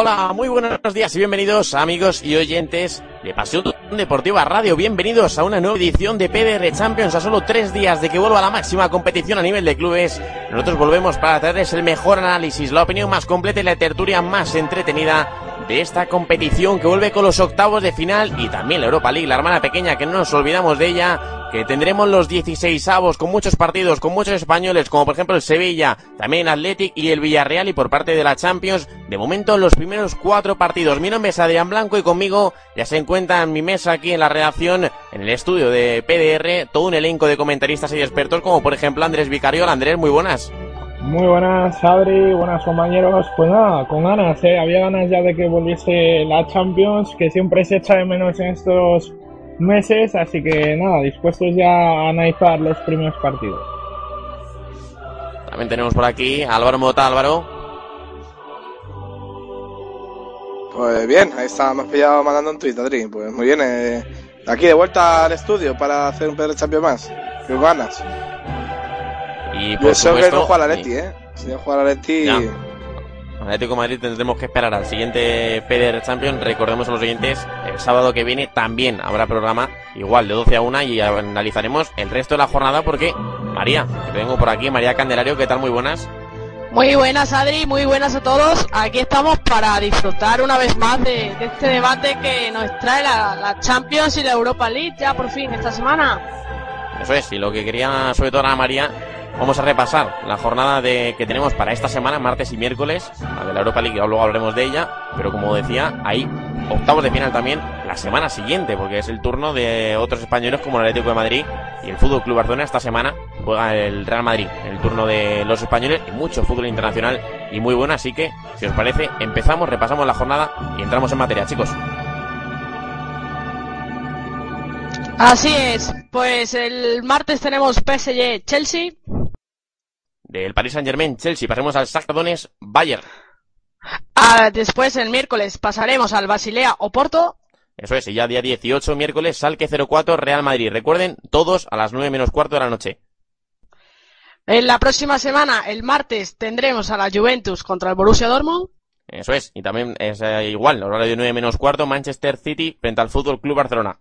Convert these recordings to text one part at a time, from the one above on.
Hola, muy buenos días y bienvenidos amigos y oyentes de Pasión Deportiva Radio. Bienvenidos a una nueva edición de PDR Champions a solo tres días de que vuelva la máxima competición a nivel de clubes. Nosotros volvemos para traerles el mejor análisis, la opinión más completa y la tertulia más entretenida de esta competición que vuelve con los octavos de final y también la Europa League, la hermana pequeña que no nos olvidamos de ella, que tendremos los 16 avos con muchos partidos, con muchos españoles, como por ejemplo el Sevilla, también Athletic y el Villarreal y por parte de la Champions, de momento los primeros cuatro partidos. Mi nombre es Adrián Blanco y conmigo ya se encuentra en mi mesa aquí en la redacción, en el estudio de PDR, todo un elenco de comentaristas y expertos como por ejemplo Andrés Vicario. Andrés, muy buenas. Muy buenas, Adri, buenas compañeros. Pues nada, con ganas, ¿eh? había ganas ya de que volviese la Champions, que siempre se echa de menos en estos meses, así que nada, dispuestos ya a analizar los primeros partidos. También tenemos por aquí a Álvaro Mota, Álvaro. Pues bien, ahí está, me has pillado mandando un tweet, Adri. Pues muy bien, eh, aquí de vuelta al estudio para hacer un Pedro Champions más. Qué ganas. Y Yo por sé que supuesto, no juega la Leti, ¿eh? Si no juega la Leti... Ya. Atlético de Madrid tendremos que esperar al siguiente PDR Champions. Recordemos a los oyentes, el sábado que viene también habrá programa igual de 12 a 1 y analizaremos el resto de la jornada porque María, que tengo por aquí, María Candelario, ¿qué tal? Muy buenas. Muy buenas Adri, muy buenas a todos. Aquí estamos para disfrutar una vez más de, de este debate que nos trae la, la Champions y la Europa League ya por fin esta semana. Eso es, y lo que quería sobre todo ahora María, vamos a repasar la jornada de, que tenemos para esta semana, martes y miércoles, la de la Europa League, luego hablaremos de ella, pero como decía, hay octavos de final también la semana siguiente, porque es el turno de otros españoles como el Atlético de Madrid y el Fútbol Club Barcelona esta semana juega el Real Madrid, el turno de los españoles y mucho fútbol internacional y muy bueno, así que si os parece, empezamos, repasamos la jornada y entramos en materia, chicos. Así es, pues el martes tenemos PSG Chelsea, Del Paris Saint Germain, Chelsea, pasemos al Shakhtar Donetsk, Bayern. Ah, después el miércoles pasaremos al Basilea Oporto, Eso es, y ya día 18, miércoles, Salque 04, Real Madrid. Recuerden, todos a las 9 menos cuarto de la noche. en la próxima semana, el martes, tendremos a la Juventus contra el Borussia Dortmund, Eso es, y también es eh, igual, horario de 9 menos cuarto, Manchester City frente al Fútbol Club Barcelona.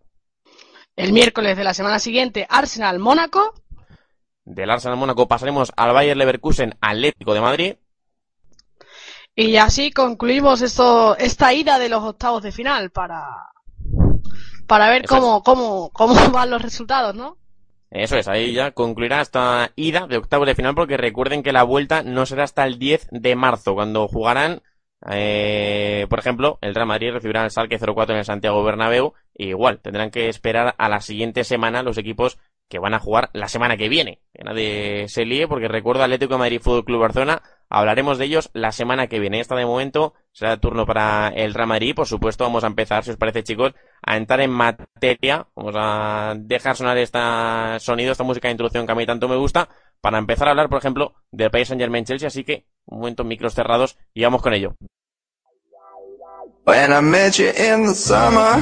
el miércoles de la semana siguiente Arsenal Mónaco, Del Arsenal Mónaco pasaremos al Bayer Leverkusen Atlético de Madrid. Y así concluimos esto, esta ida de los octavos de final para, para ver Eso cómo, cómo, cómo van los resultados, ¿no? Eso es, ahí ya concluirá esta ida de octavos de final porque recuerden que la vuelta no será hasta el 10 de marzo, cuando jugarán, eh, por ejemplo, el Real Madrid recibirá el Salque 04 en el Santiago Bernabéu igual, tendrán que esperar a la siguiente semana los equipos que van a jugar la semana que viene. Que nadie se líe porque recuerdo Atlético de Madrid Fútbol Club Barcelona, hablaremos de ellos la semana que viene. Esta de momento será el turno para el Real Madrid. Por supuesto, vamos a empezar, si os parece, chicos, a entrar en materia. Vamos a dejar sonar este sonido, esta música de introducción que a mí tanto me gusta, para empezar a hablar, por ejemplo, del Paris Saint Germain Chelsea. Así que, un momento, micros cerrados y vamos con ello. When I met you in the summer,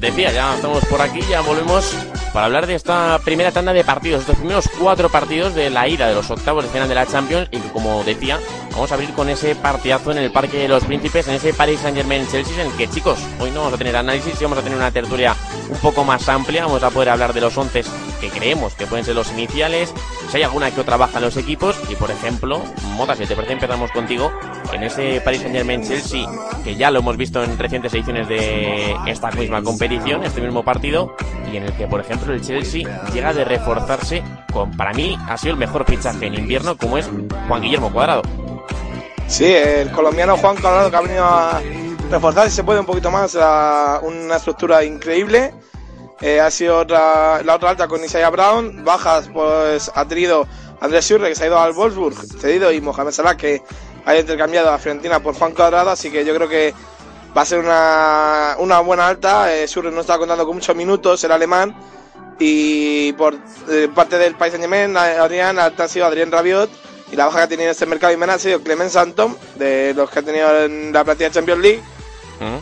Decía, ya estamos por aquí, ya volvemos para hablar de esta primera tanda de partidos, estos primeros cuatro partidos de la ida de los octavos de final de la Champions y como decía, vamos a abrir con ese partidazo en el Parque de los Príncipes, en ese Paris Saint Germain Chelsea, en el que chicos, hoy no vamos a tener análisis, vamos a tener una tertulia un poco más amplia, vamos a poder hablar de los once que creemos que pueden ser los iniciales, si hay alguna que otra baja en los equipos y por ejemplo, Mota, si te parece empezamos contigo en ese Paris Saint Germain Chelsea, que ya lo hemos visto en recientes ediciones de esta misma competición, este mismo partido, y en el que por ejemplo el Chelsea llega de reforzarse con, para mí, ha sido el mejor fichaje en invierno, como es Juan Guillermo Cuadrado. Sí, el colombiano Juan Cuadrado que ha venido a reforzar, si se puede, un poquito más, a una estructura increíble. Eh, ha sido otra, la otra alta con Isaiah Brown. Bajas, pues ha tenido Andrés Schürrle, que se ha ido al Wolfsburg, cedido, y Mohamed Salah, que ha intercambiado a Fiorentina por Juan Cuadrado. Así que yo creo que va a ser una, una buena alta. Eh, Schürrle no está contando con muchos minutos, el alemán. Y por eh, parte del país de Yemen, Adrián, alta ha sido Adrián Rabiot. Y la baja que ha tenido en este mercado y ha sido Clement Santom, de los que ha tenido en la plantilla de Champions League.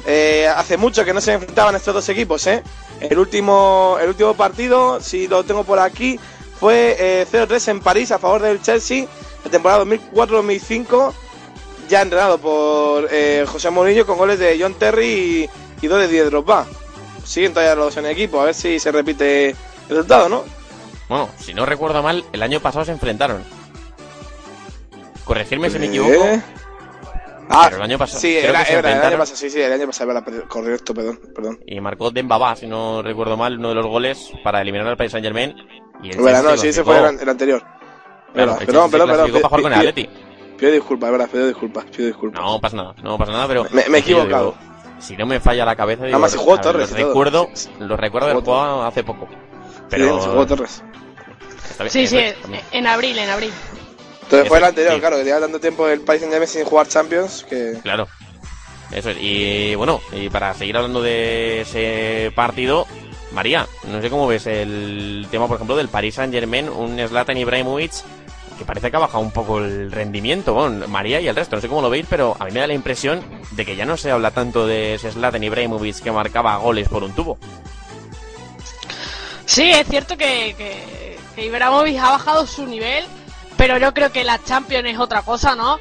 Eh, hace mucho que no se enfrentaban estos dos equipos, ¿eh? El último, el último partido, si lo tengo por aquí, fue eh, 0-3 en París a favor del Chelsea, la temporada 2004-2005, ya entrenado por eh, José Mourinho con goles de John Terry y, y dos de Didier Drogba. Siguen todavía los en equipo, a ver si se repite el resultado, ¿no? Bueno, si no recuerdo mal, el año pasado se enfrentaron. Corregirme si me equivoco. Eh, Ah, Pero el año pasado- Sí, era, era, el año pasado, sí, sí, el año pasado, era, correcto, perdón, perdón. Y marcó Dembaba, si no recuerdo mal, uno de los goles para eliminar al Paris Saint Germain. Y el Bueno, no, sí, ese fue el, el anterior. Claro, el perdón, perdón, perdón. para jugar con el Atleti. Pido disculpas, es verdad, pido disculpas, pido disculpas. No pasa nada, no pasa nada, pero. Me- me he equivocado. digo, si no me falla la cabeza, digo, Además, se jugó a Torres Los recuerdo, Sí, sí. los recuerdo haber Jugó jugado hace poco. Sí, Pero. se jugó Torres. bien, Sí, sí, es, en abril, en abril. Entonces fue el anterior, sí. claro, que lleva tanto tiempo el país en Yemen sin jugar Champions que. Claro. Eso es. Y bueno, y para seguir hablando de ese partido, María, no sé cómo ves el tema, por ejemplo, del Paris Saint Germain, un Zlatan Ibrahimovic que parece que ha bajado un poco el rendimiento. Bueno, María y el resto, no sé cómo lo veis, pero a mí me da la impresión de que ya no se habla tanto de ese Zlatan Ibrahimovic que marcaba goles por un tubo. Sí, es cierto que, que, Ibrahimovic ha bajado su nivel, pero yo creo que la Champions es otra cosa, ¿no?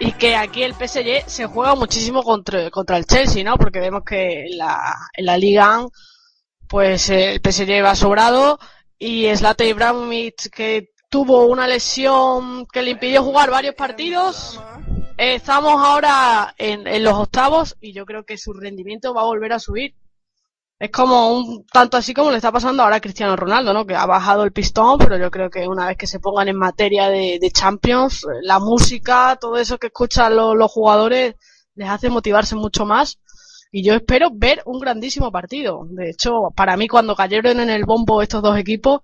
Y que aquí el PSG se juega muchísimo contra, el Chelsea, ¿no? Porque vemos que en la, en la Liga, pues eh, el PSG va sobrado y Zlatan Ibrahimovic que tuvo una lesión que le impidió jugar varios partidos. Estamos ahora en, los octavos y yo creo que su rendimiento va a volver a subir. Es como un tanto así como le está pasando ahora a Cristiano Ronaldo, ¿no? Que ha bajado el pistón, pero yo creo que una vez que se pongan en materia de, Champions, la música, todo eso que escuchan lo- los jugadores les hace motivarse mucho más. Y yo espero ver un grandísimo partido. De hecho, para mí cuando cayeron en el bombo estos dos equipos,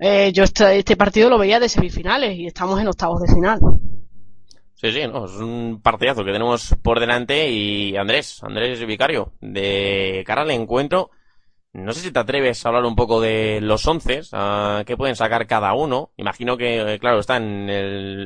eh, yo este, este partido lo veía de semifinales y estamos en octavos de final. Sí, sí, no, es un partidazo que tenemos por delante y Andrés, Andrés Vicario, de cara al encuentro, no sé si te atreves a hablar un poco de los once, qué pueden sacar cada uno. Imagino que, eh, claro, están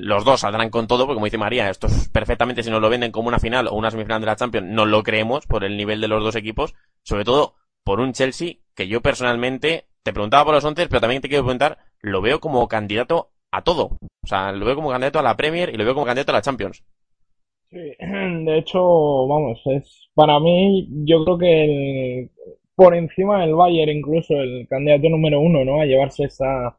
los dos saldrán con todo, porque como dice María, esto es perfectamente si nos lo venden como una final o una semifinal de la Champions, no lo creemos por el nivel de los dos equipos, sobre todo por un Chelsea que yo personalmente te preguntaba por los once, pero también te quiero preguntar, lo veo como candidato a todo. O sea, lo veo como candidato a la Premier y lo veo como candidato a la Champions. Sí, de hecho, vamos, es para mí, yo creo que el- por encima del Bayern, incluso el candidato número uno, ¿no? A llevarse esta,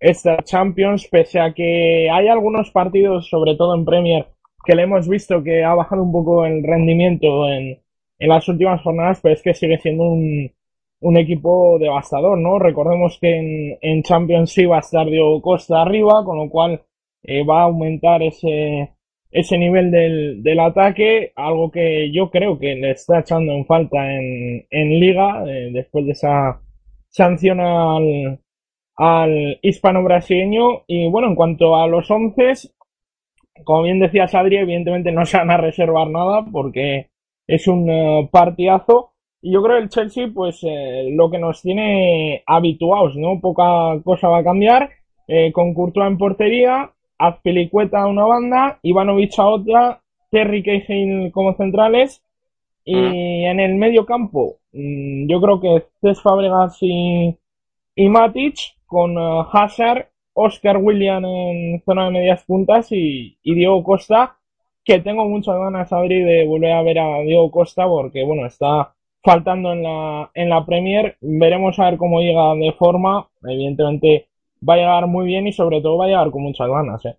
esta Champions, pese a que hay algunos partidos, sobre todo en Premier, que le hemos visto que ha bajado un poco el rendimiento en, en las últimas jornadas, pero es que sigue siendo un, un equipo devastador, ¿no? Recordemos que en, en Champions iba a estar Diego Costa arriba, con lo cual eh, va a aumentar ese, ese nivel del, del ataque, algo que yo creo que le está echando en falta en, en Liga, eh, después de esa sanción al, al hispano-brasileño. Y bueno, en cuanto a los once, como bien decía Sadri, evidentemente no se van a reservar nada porque es un uh, partidazo. Y yo creo que el Chelsea, pues eh, lo que nos tiene habituados, ¿no? Poca cosa va a cambiar. Eh, con Courtois en portería, Azpilicueta a una banda, Ivanovic a otra, Terry Cahill como centrales. Y en el medio campo, mm, yo creo que Cés Fabregas y, y Matic, con uh, Hazard, Oscar William en zona de medias puntas y, y Diego Costa, que tengo muchas ganas, Adri, de volver a ver a Diego Costa porque, bueno, está faltando en la, en la Premier. Veremos a ver cómo llega de forma. Evidentemente va a llegar muy bien y sobre todo va a llegar con muchas ganas, ¿eh?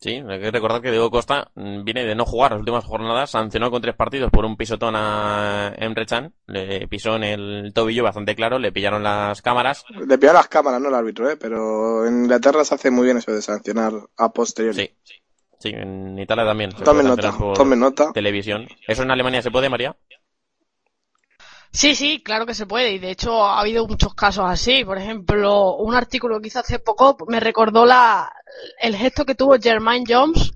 Sí, hay que recordar que Diego Costa mm, viene de no jugar las últimas jornadas, sancionó con tres partidos por un pisotón a Emre Can, le pisó en el tobillo bastante claro, le pillaron las cámaras. Le pillan las cámaras, no el árbitro, ¿eh? Pero en Inglaterra se hace muy bien eso de sancionar a posteriori. Sí, sí, en Italia también. Tomen nota, tomen nota. Televisión. ¿Eso en Alemania se puede, María? Sí, sí, claro que se puede. Y de hecho ha habido muchos casos así. Por ejemplo, un artículo que hice hace poco me recordó la, el gesto que tuvo Jermaine Jones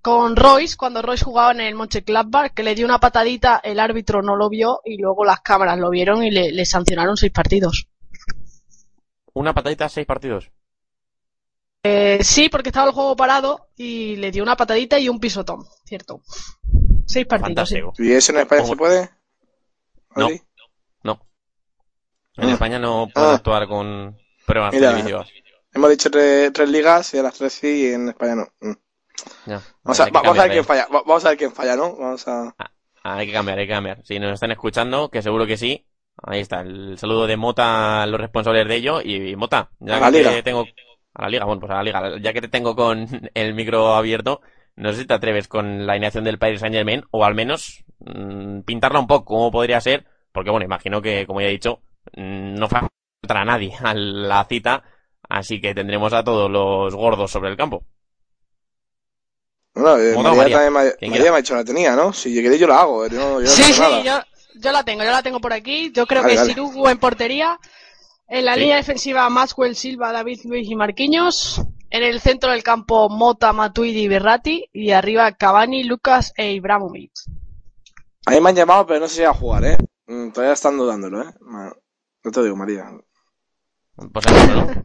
con Royce cuando Royce jugaba en el Mönchengladbach, que le dio una patadita, el árbitro no lo vio y luego las cámaras lo vieron y le, le sancionaron seis partidos. Una patadita, seis partidos. Eh, sí, porque estaba el juego parado y le dio una patadita y un pisotón, cierto. Seis partidos. sí. Fantástico. ¿Y eso en España se puede? No. No. En Ah. España no pueden Ah. actuar con pruebas Mira. televisivas. Hemos dicho tres, tres ligas y a las tres sí y en España no. Mm. Ya. Vamos, a, vamos a ver quién falla. Va- Vamos a ver quién falla, ¿no? Vamos a... Hay que cambiar, hay que cambiar. Si nos están escuchando, que seguro que sí. Ahí está, el saludo de Mota a los responsables de ello. Y, y Mota, ya A la que liga. te tengo... A la liga, bueno, pues a la liga. Ya que te tengo con el micro abierto, no sé si te atreves con la alineación del Paris Saint Germain, o al menos mm, pintarla un poco, cómo podría ser. Porque bueno, imagino que, como ya he dicho, mm, no faltará nadie a la cita. Así que tendremos a todos los gordos sobre el campo. Bueno, eh, María, María, también me, María ha dicho la tenía, ¿no? Si queréis yo la hago. eh, no- yo no Sí, tengo sí, nada. yo, yo la tengo, yo la tengo por aquí. Yo creo Vale, que vale. Sirugu en portería. En la Sí. línea defensiva, Maxwell, Silva, David Luis y Marquinhos. En el centro del campo, Mota, Matuidi y Berratti. Y arriba, Cavani, Lucas e Ibrahimovic. A mí me han llamado, pero no sé si va a jugar, ¿eh? Mm, Todavía están dudándolo, ¿eh? No te digo, María. Pues ahí,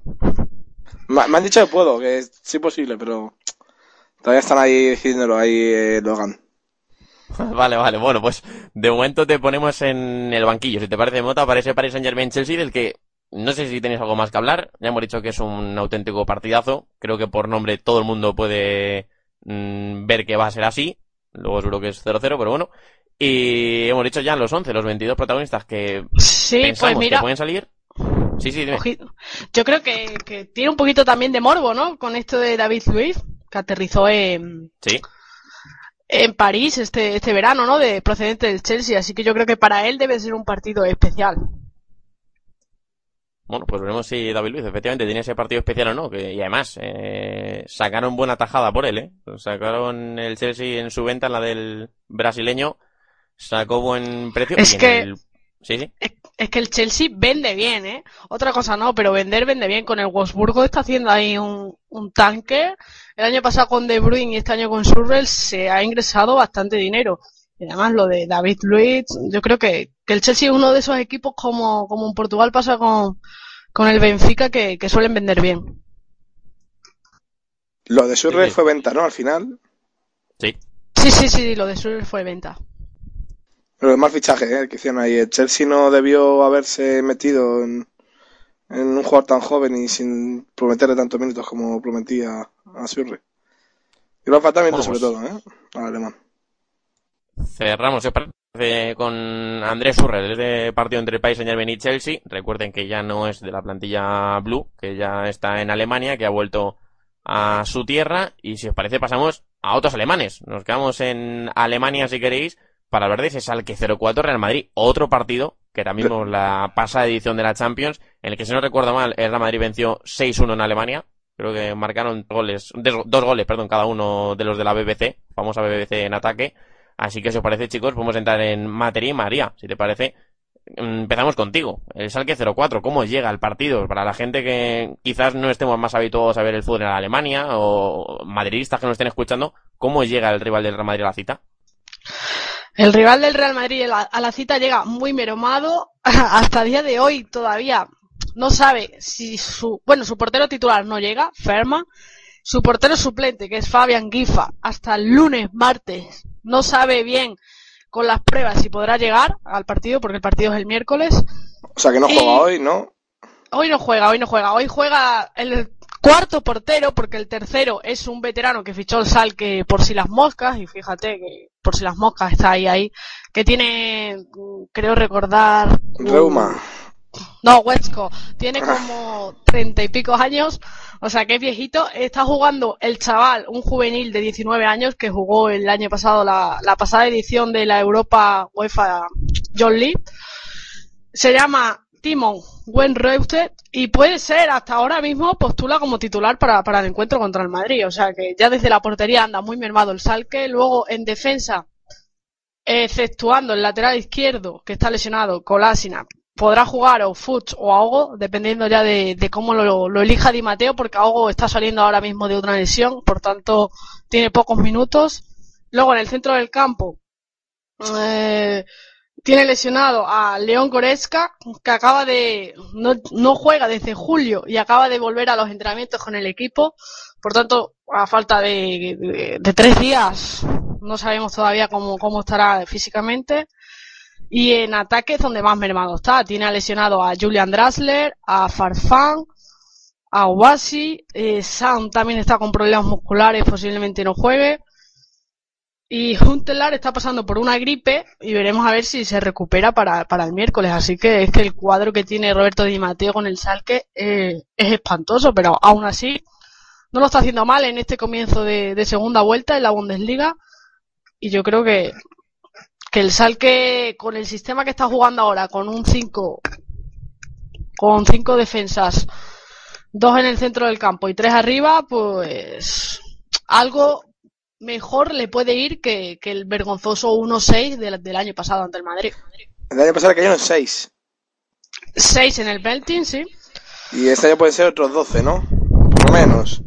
Me han dicho que puedo, que es sí posible, pero todavía están ahí decidiéndolo ahí, eh, Logan. Vale, vale, bueno, pues de momento te ponemos en el banquillo, si te parece Mota, para ese Paris Saint Germain Chelsea, del que no sé si tenéis algo más que hablar, ya hemos dicho que es un auténtico partidazo, creo que por nombre todo el mundo puede mm, ver que va a ser así, luego seguro que es 0-0, pero bueno, y hemos dicho ya los 11, los 22 protagonistas que Sí, pensamos pues mira, que pueden salir. Sí, sí, dime. yo creo que, que tiene un poquito también de morbo, ¿no? Con esto de David Luiz, que aterrizó en, Sí, en París este, este verano, ¿no? De procedente del Chelsea. Así que yo creo que para él debe ser un partido especial. Bueno, pues veremos si David Luiz efectivamente tiene ese partido especial o no. Que, y además, eh, sacaron buena tajada por él, ¿eh? Sacaron el Chelsea en su venta, la del brasileño. Sacó buen precio. Es y en que- el- Sí, sí. Es, es que el Chelsea vende bien, ¿eh? Otra cosa no, pero vender vende bien. Con el Wolfsburgo está haciendo ahí un, un tanque. El año pasado con De Bruyne y este año con Surrell se ha ingresado bastante dinero. Y además lo de David Luiz, yo creo que, que el Chelsea es uno de esos equipos como, como en Portugal pasa con, con el Benfica que, que suelen vender bien. Lo de sí. fue venta, ¿no? Al final. Sí. Sí, sí, sí, lo de Surrell fue venta. Pero es mal fichaje, ¿eh? El que hicieron ahí. El Chelsea no debió haberse metido en, en un jugador tan joven y sin prometerle tantos minutos como prometía a Surrey. Y lo falta minutos Bueno, sobre pues- todo, ¿eh? Al alemán. Cerramos el parece con Andrés Surrell, de partido entre el País Saint Germain y Chelsea. Recuerden que ya no es de la plantilla Blue, que ya está en Alemania, que ha vuelto a su tierra. Y si os parece, pasamos a otros alemanes. Nos quedamos en Alemania, si queréis, para hablar de ese Salque 04 Real Madrid. Otro partido que también vimos la pasada edición de la Champions, en el que si no recuerdo mal, el Real Madrid venció 6-1 en Alemania. Creo que marcaron goles, dos goles, perdón, cada uno de los de la BBC, famosa BBC en ataque. Así que si os parece, chicos, podemos entrar en materia y María, si te parece. Empezamos contigo. El Salque 04, ¿cómo llega el partido? Para la gente que quizás no estemos más habituados a ver el fútbol en Alemania o madridistas que nos estén escuchando, ¿cómo llega el rival del Real Madrid a la cita? El rival del Real Madrid a la cita llega muy meromado. Hasta día de hoy todavía no sabe si su, bueno, su portero titular no llega, Ferma. Su portero suplente, que es Fabian Gifa, hasta el lunes, martes, no sabe bien con las pruebas si podrá llegar al partido, porque el partido es el miércoles. O sea que no juega hoy, ¿no? Hoy no juega, hoy no juega. Hoy juega el cuarto portero, porque el tercero es un veterano que fichó el Salque por si las moscas, y fíjate que por si las moscas está ahí, ahí, que tiene, creo recordar... Reuma. No, Huesco. Tiene como treinta y pico años, o sea que es viejito. Está jugando el chaval, un juvenil de 19 años que jugó el año pasado la, la pasada edición de la Europa UEFA John Lee. Se llama Timon Wenreuter y puede ser hasta ahora mismo postula como titular para, para el encuentro contra el Madrid. O sea que ya desde la portería anda muy mermado el Salque. Luego en defensa, exceptuando el lateral izquierdo que está lesionado, Kolasinac, podrá jugar o Fuchs o Ahogo, dependiendo ya de, cómo lo, elija Di Mateo, porque Ahogo está saliendo ahora mismo de otra lesión, por tanto tiene pocos minutos. Luego en el centro del campo eh, tiene lesionado a León Goretzka, que acaba de no, no, juega desde julio y acaba de volver a los entrenamientos con el equipo. Por tanto, a falta de, tres días, no sabemos todavía cómo, cómo estará físicamente. Y en ataque es donde más mermado está. Tiene lesionado a Julian Drasler, a Farfán, a Owasi. Eh, Sam también está con problemas musculares, posiblemente no juegue. Y Huntelaar está pasando por una gripe y veremos a ver si se recupera para, para el miércoles. Así que es que el cuadro que tiene Roberto Di Matteo con el Salque eh, es espantoso, pero aún así no lo está haciendo mal en este comienzo de, segunda vuelta en la Bundesliga. Y yo creo que, que el Salque con el sistema que está jugando ahora, con un 5, con cinco defensas, dos en el centro del campo y tres arriba, pues algo mejor le puede ir que, el vergonzoso 1-6 del, año pasado ante el Madrid. El año pasado cayeron 6. 6 en el Belting, sí. Y este año puede ser otros 12, ¿no? Por lo menos.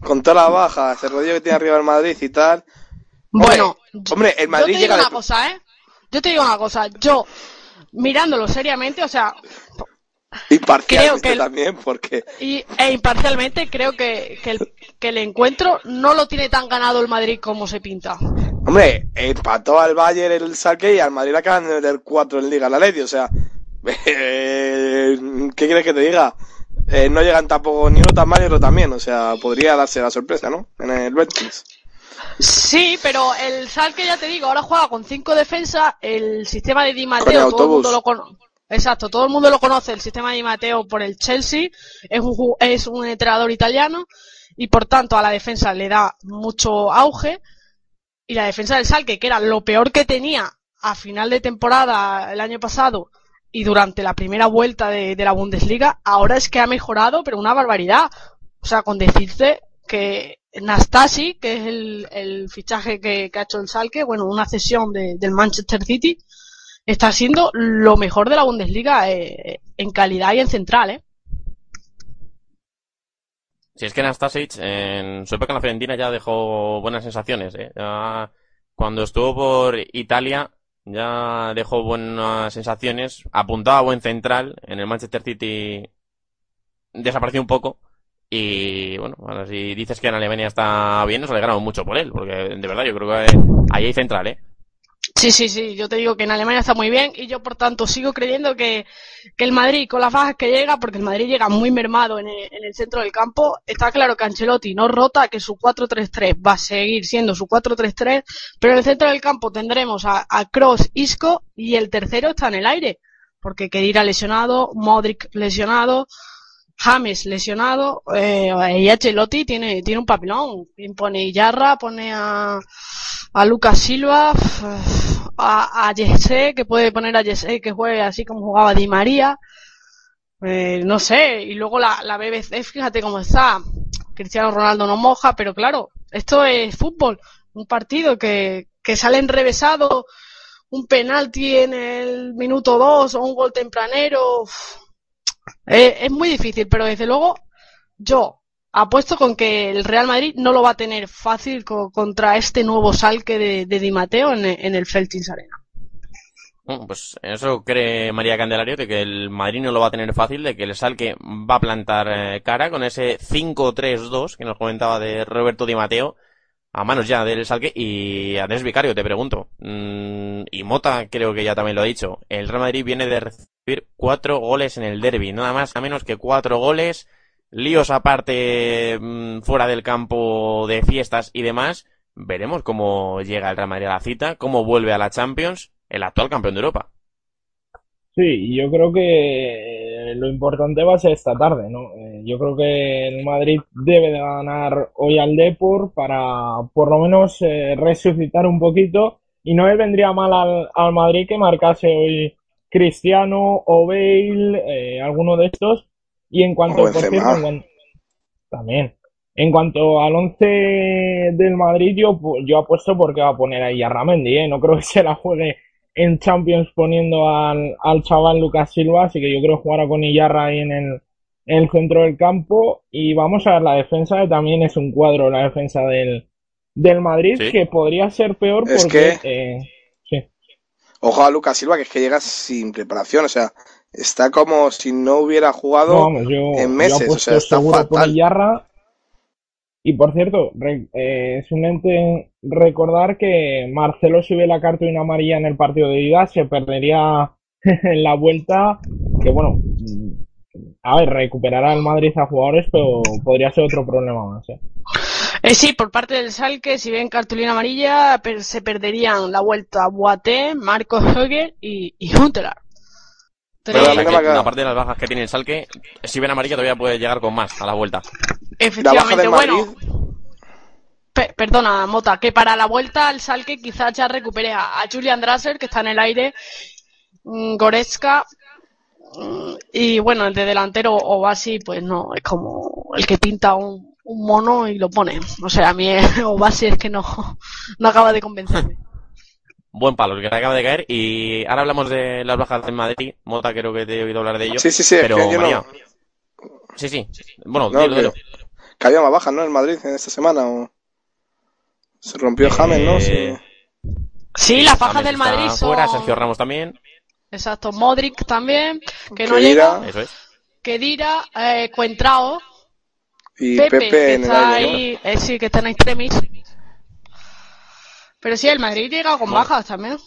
Con toda la baja, ese rodillo que tiene arriba el Madrid y tal, bueno, hombre, el Madrid yo te digo una cosa, ¿eh? Yo te digo una cosa, yo mirándolo seriamente, o sea, imparcialmente creo que también, porque y, e imparcialmente creo que, que, el, que el encuentro no lo tiene tan ganado el Madrid como se pinta. Hombre, empató al Bayern el Salque y al Madrid acaban de meter 4 en Liga la Lady, o sea, eh, ¿qué quieres que te diga? Eh, no llegan tampoco ni uno tan mal ni otro también, o sea, podría darse la sorpresa, ¿no? En el Betis. Sí, pero el Salque, ya te digo, ahora juega con cinco defensas. El sistema de Di Matteo, todo el mundo lo conoce. Exacto, todo el mundo lo conoce, el sistema de Di Matteo por el Chelsea. Es un, es un entrenador italiano y por tanto a la defensa le da mucho auge. Y la defensa del Salque, que era lo peor que tenía a final de temporada el año pasado y durante la primera vuelta de, de la Bundesliga, ahora es que ha mejorado, pero una barbaridad. O sea, con decirte que Nastasi, que es el, fichaje que, ha hecho el Salke, bueno, una cesión del Manchester City, está siendo lo mejor de la Bundesliga eh, en calidad y en central, ¿eh? Si es que Nastasic en su época en la Fiorentina ya dejó buenas sensaciones, ¿eh? cuando estuvo por Italia ya dejó buenas sensaciones, apuntaba a buen central, en el Manchester City desapareció un poco, y bueno, bueno, si dices que en Alemania está bien, nos alegramos mucho por él, porque de verdad yo creo que ahí hay central, ¿eh? Sí, sí, sí, yo te digo que en Alemania está muy bien y yo por tanto sigo creyendo que, que el Madrid con las bajas que llega, porque el Madrid llega muy mermado en el, en el centro del campo, está claro que Ancelotti no rota, que su 4-3-3 va a seguir siendo su 4-3-3, pero en el centro del campo tendremos a, a Cross, Isco y el tercero está en el aire, porque Kedira lesionado, Modric lesionado, James lesionado eh, y Ancelotti tiene, tiene un papelón. Pone Yarra, pone a, a Lucas Silva, a, a Jesse, que puede poner a Jesse que juegue así como jugaba Di María. Eh, no sé, y luego la, la BBC, fíjate cómo está. Cristiano Ronaldo no moja, pero claro, esto es fútbol, un partido que, que sale enrevesado, un penalti en el minuto 2 o un gol tempranero. Eh, es muy difícil, pero desde luego yo apuesto con que el Real Madrid no lo va a tener fácil co contra este nuevo salque de, de Di Matteo en, el Feltins Arena. Pues eso cree María Candelario, de que el Madrid no lo va a tener fácil, de que el Salque va a plantar eh, cara con ese 5-3-2 que nos comentaba de Roberto Di Matteo, a manos ya del Salque, y Andrés Vicario, te pregunto, mmm, y Mota creo que ya también lo ha dicho, el Real Madrid viene de recibir cuatro goles en el derby, nada más a menos que cuatro goles, líos aparte mmm, fuera del campo de fiestas y demás, veremos cómo llega el Real Madrid a la cita, cómo vuelve a la Champions, el actual campeón de Europa. Sí, yo creo que lo importante va a ser esta tarde, ¿no? Eh, yo creo que el Madrid debe de ganar hoy al Depor para por lo menos eh, resucitar un poquito y no le vendría mal al, al Madrid que marcase hoy Cristiano o Bale, eh, alguno de estos. Y en cuanto, por cierto, en cuanto, también, en cuanto al once del Madrid, yo, yo apuesto porque va a poner ahí a Ramendi, ¿eh? No creo que se la juegue en Champions poniendo al, al chaval Lucas Silva, así que yo creo que jugará con Iyarra ahí en el, en el centro del campo. Y vamos a ver la defensa, que también es un cuadro la defensa del, del Madrid, Sí. que podría ser peor Es porque... que- eh, sí. Ojo a Lucas Silva, que es que llega sin preparación, o sea, está como si no hubiera jugado. No, yo, en yo meses, o apuesto sea, está seguro por fatal. Iyarra. Y por cierto, re- eh, es un ente recordar que Marcelo si ve la cartulina amarilla en el partido de ida se perdería en la vuelta, que bueno, mm, a ver, recuperará el Madrid a jugadores, pero podría ser otro problema más. ¿eh? Eh, sí, por parte del Salque, si ven cartulina amarilla, per- se perderían la vuelta Boateng, Marcos Höger y, y Huntelaar. Pero a que, aparte de las bajas que tiene el Salque, si ven amarilla todavía puede llegar con más a la vuelta. Efectivamente, bueno, pe- perdona, Mota, que para la vuelta al Salque quizás ya recupere a, a Julian Drasser, que está en el aire, mm, Goretzka, mm, y bueno, el de delantero Obasi, pues no, es como el que pinta un, un mono y lo pone. O sea, a mí Obasi es que no, no acaba de convencerme. Buen palo, el que acaba de caer. Y ahora hablamos de las bajas del Madrid. Mota creo que te he oído hablar de ello. Sí, sí, sí, es pero que yo no-. Sí, sí. Bueno, No, dilo, que, dilo. que había más bajas, ¿no? El Madrid en esta semana. O... Se rompió James, ¿no? Sí. Eh, Sí, las bajas James del está Madrid son... Fuera, Sergio Ramos también. Exacto, Modric también, que no Kedira. llega. Eso es. Kedira, eh, Cuentrao, Y Pepe, Pepe, que en el está ¿no? ahí, eh, sí, que está en extremis. Pero sí, el Madrid llega con Bueno. bajas también.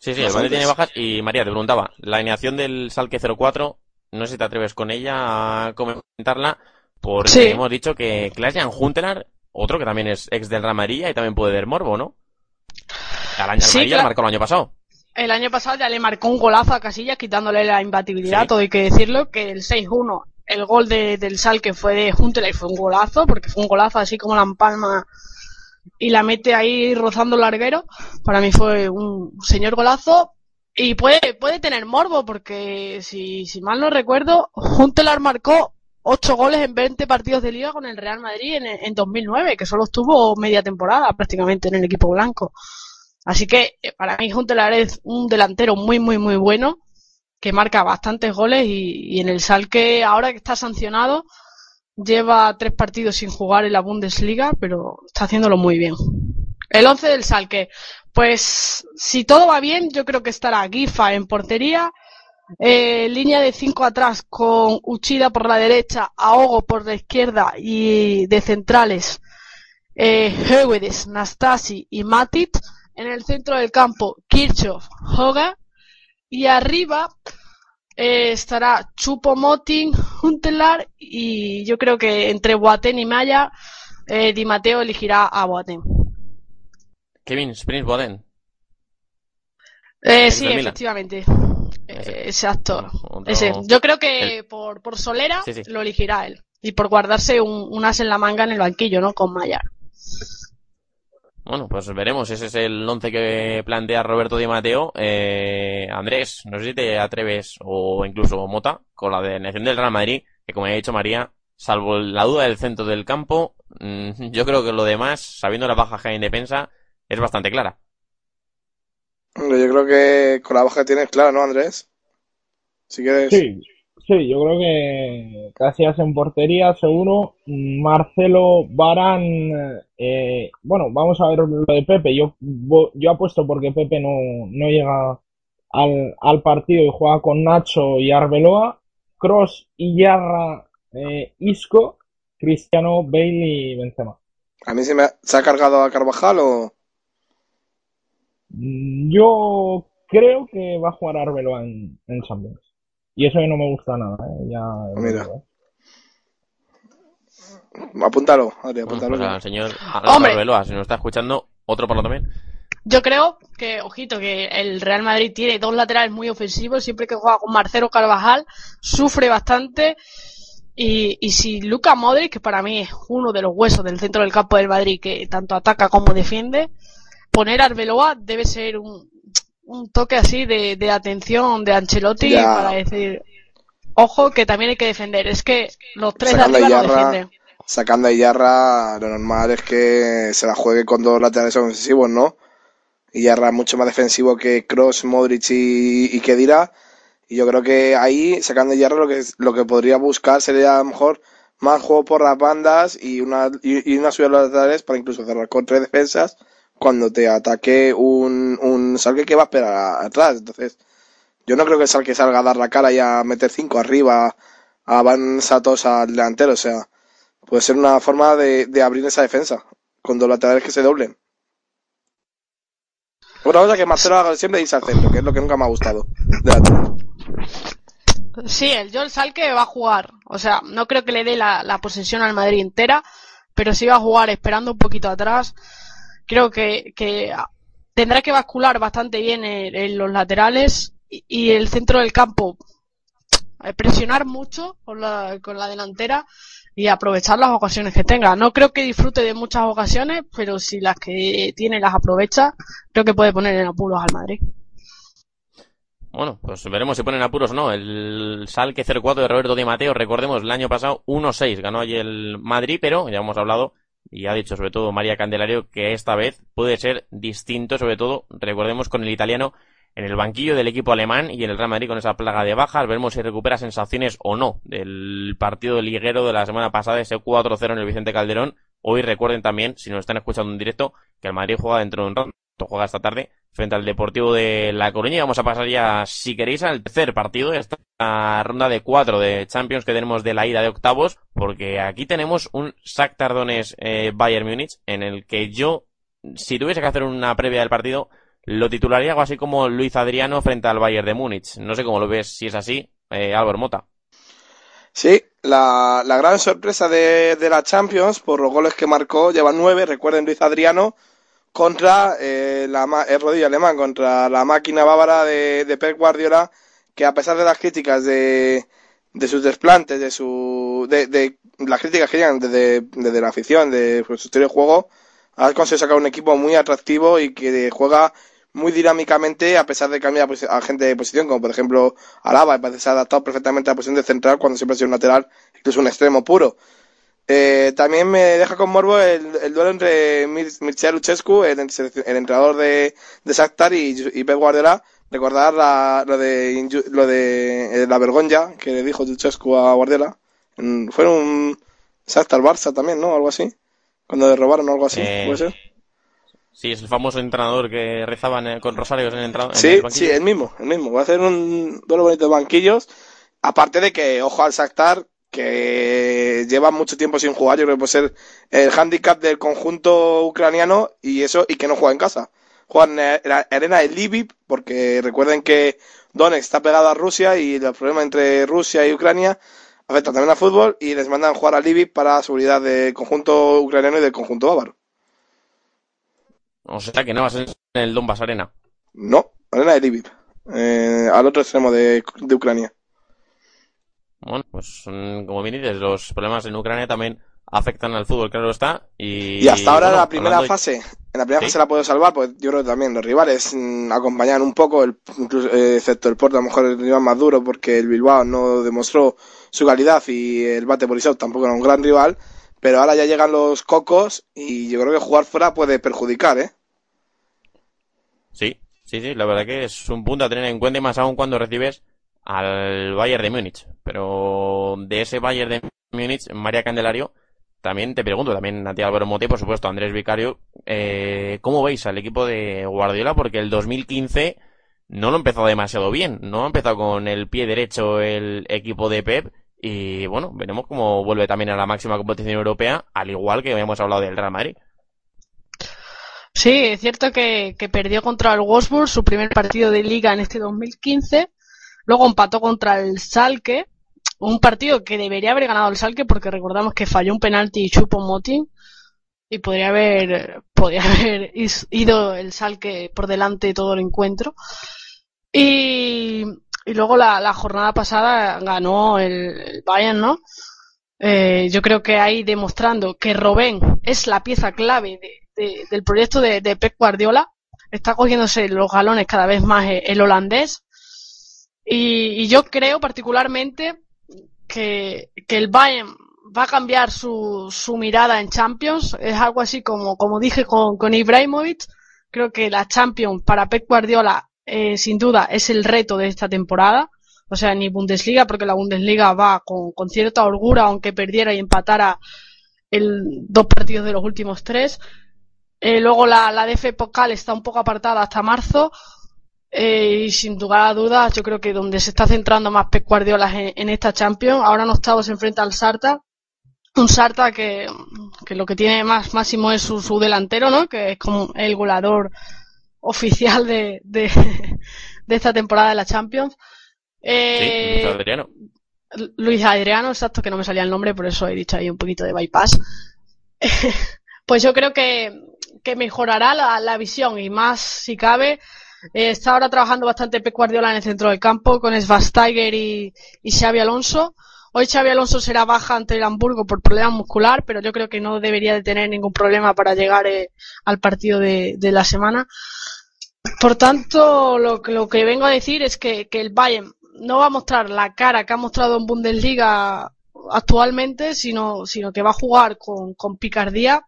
Sí, sí, el. Madrid tiene bajas. Y María, te preguntaba, la alineación del Salque 04, no sé si te atreves con ella a comentarla, porque Sí. hemos dicho que Klaas-Jan Huntelaar, otro que también es ex del Madrid y también puede ver Morbo, ¿no? Al año Sí, marcó el año pasado. El año pasado ya le marcó un golazo a Casillas quitándole la imbatibilidad, Sí. todo hay que decirlo, que el 6-1, el gol de, del Sal que fue de Huntelaar y fue un golazo, porque fue un golazo así como la empalma y la mete ahí rozando el larguero. Para mí fue un señor golazo y puede, puede tener morbo, porque si, si mal no recuerdo, Huntelaar marcó 8 goles en 20 partidos de liga con el Real Madrid en, en 2009, que solo estuvo media temporada prácticamente en el equipo blanco. Así que eh, para mí Huntelaar es un delantero muy, muy, muy bueno, que marca bastantes goles y, y en el Salque, ahora que está sancionado, lleva tres partidos sin jugar en la Bundesliga, pero está haciéndolo muy bien. El 11 del Salque, pues si todo va bien, yo creo que estará Gifa en portería, eh, línea de cinco atrás con Uchida por la derecha, Ahogo por la izquierda y de centrales eh, Höwedes, Nastasi y Matic. En el centro del campo, Kirchhoff, Hoga. Y arriba eh, estará Chupo Huntelaar y yo creo que entre Boateng y Maya, eh, Di Matteo elegirá a Boateng. Kevin Springs Boden. Eh, sí, efectivamente. Eh, Ese. exacto. Otro- Ese. Yo creo que por, por Solera Sí, sí. lo elegirá él. Y por guardarse un, un as en la manga en el banquillo, ¿no? Con Maya. Bueno, pues veremos. Ese es el once que plantea Roberto Di Mateo. Eh, Andrés, no sé si te atreves, o incluso Mota, con la denegación del Real Madrid, que como ha dicho María, salvo la duda del centro del campo, mm, yo creo que lo demás, sabiendo la baja que hay en defensa, es bastante clara. Yo creo que con la baja que tienes clara, ¿no, Andrés? Si quieres. Sí, sí, yo creo que Casillas en portería, seguro. Marcelo, Barán, eh, bueno, vamos a ver lo de Pepe. Yo, yo apuesto porque Pepe no, no llega al, al partido y juega con Nacho y Arbeloa. Cross, Iyarra, eh, Isco, Cristiano, Bale y Benzema. ¿A mí se me ha, se ha cargado a Carvajal o.? Mm, Yo creo que va a jugar Arbeloa en, en Champions. Y eso que no me gusta nada, ¿eh? Ya, Mira. ¿eh? Apúntalo, Adri, Bueno, apúntalo. pues al señor Hombre. Arbeloa, si nos está escuchando, otro palo también. Yo creo que, ojito, que el Real Madrid tiene dos laterales muy ofensivos. Siempre que juega con Marcelo Carvajal, sufre bastante. Y, y si Luka Modric, que para mí es uno de los huesos del centro del campo del Madrid, que tanto ataca como defiende, poner a Arbeloa debe ser un, un toque así de, de atención de Ancelotti Ya. para decir, ojo, que también hay que defender. Es que los tres de Sacando arriba no defienden. sacando a Iyarra, lo normal es que se la juegue con dos laterales ofensivos, ¿no? Iyarra es mucho más defensivo que Cross, Modric y, y Kedira. Y yo creo que ahí, sacando a Iyarra, lo que, lo que podría buscar sería a lo mejor más juego por las bandas y una, y, y una subida a los laterales para incluso cerrar con tres defensas cuando te ataque un, un Salque que va a esperar atrás. Entonces, yo no creo que el Salque salga a dar la cara y a meter cinco arriba, a Van Satos al delantero. O sea, puede ser una forma de, de abrir esa defensa con dos laterales que se doblen. Otra cosa que Marcelo haga siempre irse al centro, que es lo que nunca me ha gustado. de lateral. Sí, el Joel Salque va a jugar. O sea, no creo que le dé la, la posesión al Madrid entera, pero sí va a jugar esperando un poquito atrás. Creo que, tendrá que bascular bastante bien en, en los laterales y, el centro del campo. eh, Presionar mucho con la, con la delantera y aprovechar las ocasiones que tenga. No creo que disfrute de muchas ocasiones, pero si las que tiene las aprovecha, creo que puede poner en apuros al Madrid. Bueno, pues veremos si ponen apuros o no. El Salque 04 de Roberto Di Mateo, recordemos, el año pasado 1-6 ganó allí el Madrid, pero ya hemos hablado y ha dicho sobre todo María Candelario que esta vez puede ser distinto, sobre todo, recordemos, con el italiano en el banquillo del equipo alemán y en el Real Madrid con esa plaga de bajas. Veremos si recupera sensaciones o no del partido liguero de la semana pasada, ese 4-0 en el Vicente Calderón. Hoy recuerden también, si nos están escuchando en directo, que el Madrid juega dentro de un rato, juega esta tarde frente al Deportivo de La Coruña. Y vamos a pasar ya, si queréis, al tercer partido de esta ronda de cuatro de Champions que tenemos de la ida de octavos, porque aquí tenemos un Shakhtar Tardones eh, Bayern Múnich, en el que yo, si tuviese que hacer una previa del partido, lo titularía algo así como Luis Adriano frente al Bayern de Múnich. No sé cómo lo ves, si es así, eh, Álvaro Mota. Sí, la, la gran sorpresa de, de la Champions, por los goles que marcó, lleva nueve, recuerden Luis Adriano, contra eh, la, el rodillo alemán, contra la máquina bávara de, de Pep Guardiola, que a pesar de las críticas de, de sus desplantes, de su de, de las críticas que llegan desde, la afición, de su estilo de juego, ha conseguido sacar un equipo muy atractivo y que juega muy dinámicamente a pesar de cambiar posi- a gente de posición, como por ejemplo Alaba, parece que se ha adaptado perfectamente a la posición de central cuando siempre ha sido un lateral, incluso un extremo puro. Eh, también me deja con morbo el, el duelo entre Mir- Mircea Luchescu, el, el entrenador de, de Shakhtar, y, y Pep Guardiola. Recordar la- lo de, lo de eh, la vergüenza que le dijo Luchescu a Guardiola. En- fue un Shakhtar Barça también, ¿no? Algo así. Cuando le robaron o algo así, Eh, ¿puede ser? Sí, es el famoso entrenador que rezaban eh, con rosarios en el, en Sí, el banquillo. sí, el mismo, el mismo. Va a hacer un duelo bonito de banquillos. Aparte de que, ojo al Shakhtar, que lleva mucho tiempo sin jugar, yo creo que puede ser el handicap del conjunto ucraniano y eso, y que no juega en casa. Juegan en la arena de Lviv, porque recuerden que Donetsk está pegado a Rusia y los problemas entre Rusia y Ucrania afectan también al fútbol y les mandan jugar a Lviv para seguridad del conjunto ucraniano y del conjunto bávaro. O sea que no va a ser en el Donbass Arena. No, arena de Lviv, eh, al otro extremo de, de Ucrania. Bueno, pues mm, como bien dices, los problemas en Ucrania también afectan al fútbol, claro está. Y, Y hasta ahora bueno, la primera hablando fase En la primera fase la puedo salvar, pues yo creo que también los rivales mm, acompañan un poco, el, incluso, eh, excepto el Porto, a lo mejor el rival más duro, porque el Bilbao no demostró su calidad y el Bate Borisov tampoco era un gran rival, pero ahora ya llegan los cocos y yo creo que jugar fuera puede perjudicar, ¿eh? Sí, sí, sí, la verdad que es un punto a tener en cuenta y más aún cuando recibes al Bayern de Múnich. Pero de ese Bayern de Múnich, María Candelario, también te pregunto, también a ti Álvaro Mote, por supuesto, Andrés Vicario, eh, ¿cómo veis al equipo de Guardiola? Porque el 2015 no lo empezó demasiado bien, no ha empezado con el pie derecho el equipo de Pep y bueno, veremos cómo vuelve también a la máxima competición europea, al igual que habíamos hablado del Real Madrid. Sí, es cierto que, que perdió contra el Wolfsburg su primer partido de liga en este 2015, luego empató contra el Salke, un partido que debería haber ganado el Salke porque recordamos que falló un penalti y chupo Motin y podría haber podría haber ido el Salke por delante todo el encuentro. Y, y luego la, la, jornada pasada ganó el, el Bayern no eh, yo creo que ahí demostrando que Robén es la pieza clave de, de, del proyecto de, de Pep Guardiola está cogiéndose los galones cada vez más el holandés. Y, y yo creo particularmente que, que el Bayern va a cambiar su, su mirada en Champions. Es algo así como, como dije con, con Ibrahimovic. Creo que la Champions para Pep Guardiola, eh, sin duda, es el reto de esta temporada. O sea, ni Bundesliga, porque la Bundesliga va con, con cierta holgura, aunque perdiera y empatara el, dos partidos de los últimos tres. Eh, luego la, la DF Pokal está un poco apartada hasta marzo. Eh, y sin lugar a dudas, yo creo que donde se está centrando más Pep Guardiola en, en esta Champions, ahora no estamos enfrente al Sarta, un Sarta que, que, lo que tiene más máximo es su, su, delantero, ¿no? Que es como el goleador oficial de, de, de esta temporada de la Champions. Eh, sí, Luis Adriano. Luis Adriano, exacto, que no me salía el nombre, por eso he dicho ahí un poquito de bypass. pues yo creo que, que mejorará la, la visión y más si cabe eh, está ahora trabajando bastante Pep Guardiola en el centro del campo con Svasteiger y, y Xavi Alonso. Hoy Xavi Alonso será baja ante el Hamburgo por problema muscular, pero yo creo que no debería de tener ningún problema para llegar eh, al partido de, de, la semana. Por tanto, lo, lo, que vengo a decir es que, que el Bayern no va a mostrar la cara que ha mostrado en Bundesliga actualmente, sino, sino que va a jugar con, con picardía,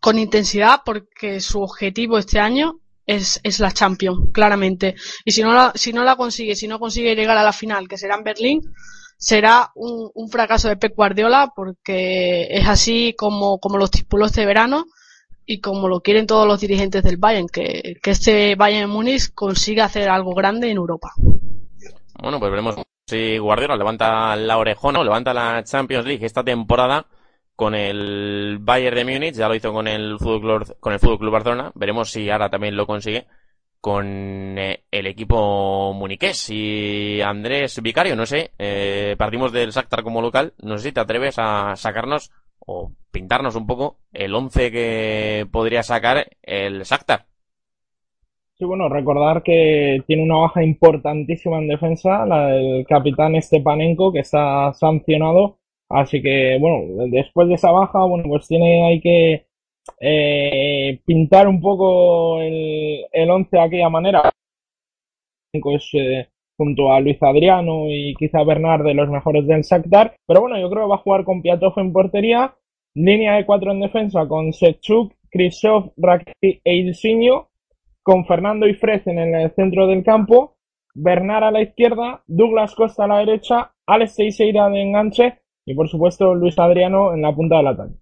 con intensidad, porque su objetivo este año es, es la Champions, claramente. Y si no la, si no la consigue, si no consigue llegar a la final, que será en Berlín, será un, un fracaso de Pep Guardiola porque es así como, como lo estipuló este verano y como lo quieren todos los dirigentes del Bayern, que, que este Bayern Múnich consiga hacer algo grande en Europa. Bueno, pues veremos si Guardiola levanta la orejona o levanta la Champions League esta temporada con el Bayern de Múnich, ya lo hizo con el Fútbol Club, con el Fútbol Club Barcelona, veremos si ahora también lo consigue con eh, el equipo muniqués. Y Andrés Vicario, no sé, eh, partimos del Shakhtar como local, no sé si te atreves a sacarnos o pintarnos un poco el 11 que podría sacar el Shakhtar. Sí, bueno, recordar que tiene una baja importantísima en defensa, la del capitán Stepanenko, que está sancionado Así que, bueno, después de esa baja, bueno, pues tiene, hay que eh, pintar un poco el, el once de aquella manera. Eh, junto a Luis Adriano y quizá Bernard de los mejores del Shakhtar. Pero bueno, yo creo que va a jugar con Piatoff en portería. Línea de cuatro en defensa con Sechuk, Krzysztof, Raki e Ilsinho. Con Fernando y Frez en el centro del campo. Bernard a la izquierda. Douglas Costa a la derecha. Alex Teixeira de enganche y por supuesto, Luis Adriano en la punta del ataque.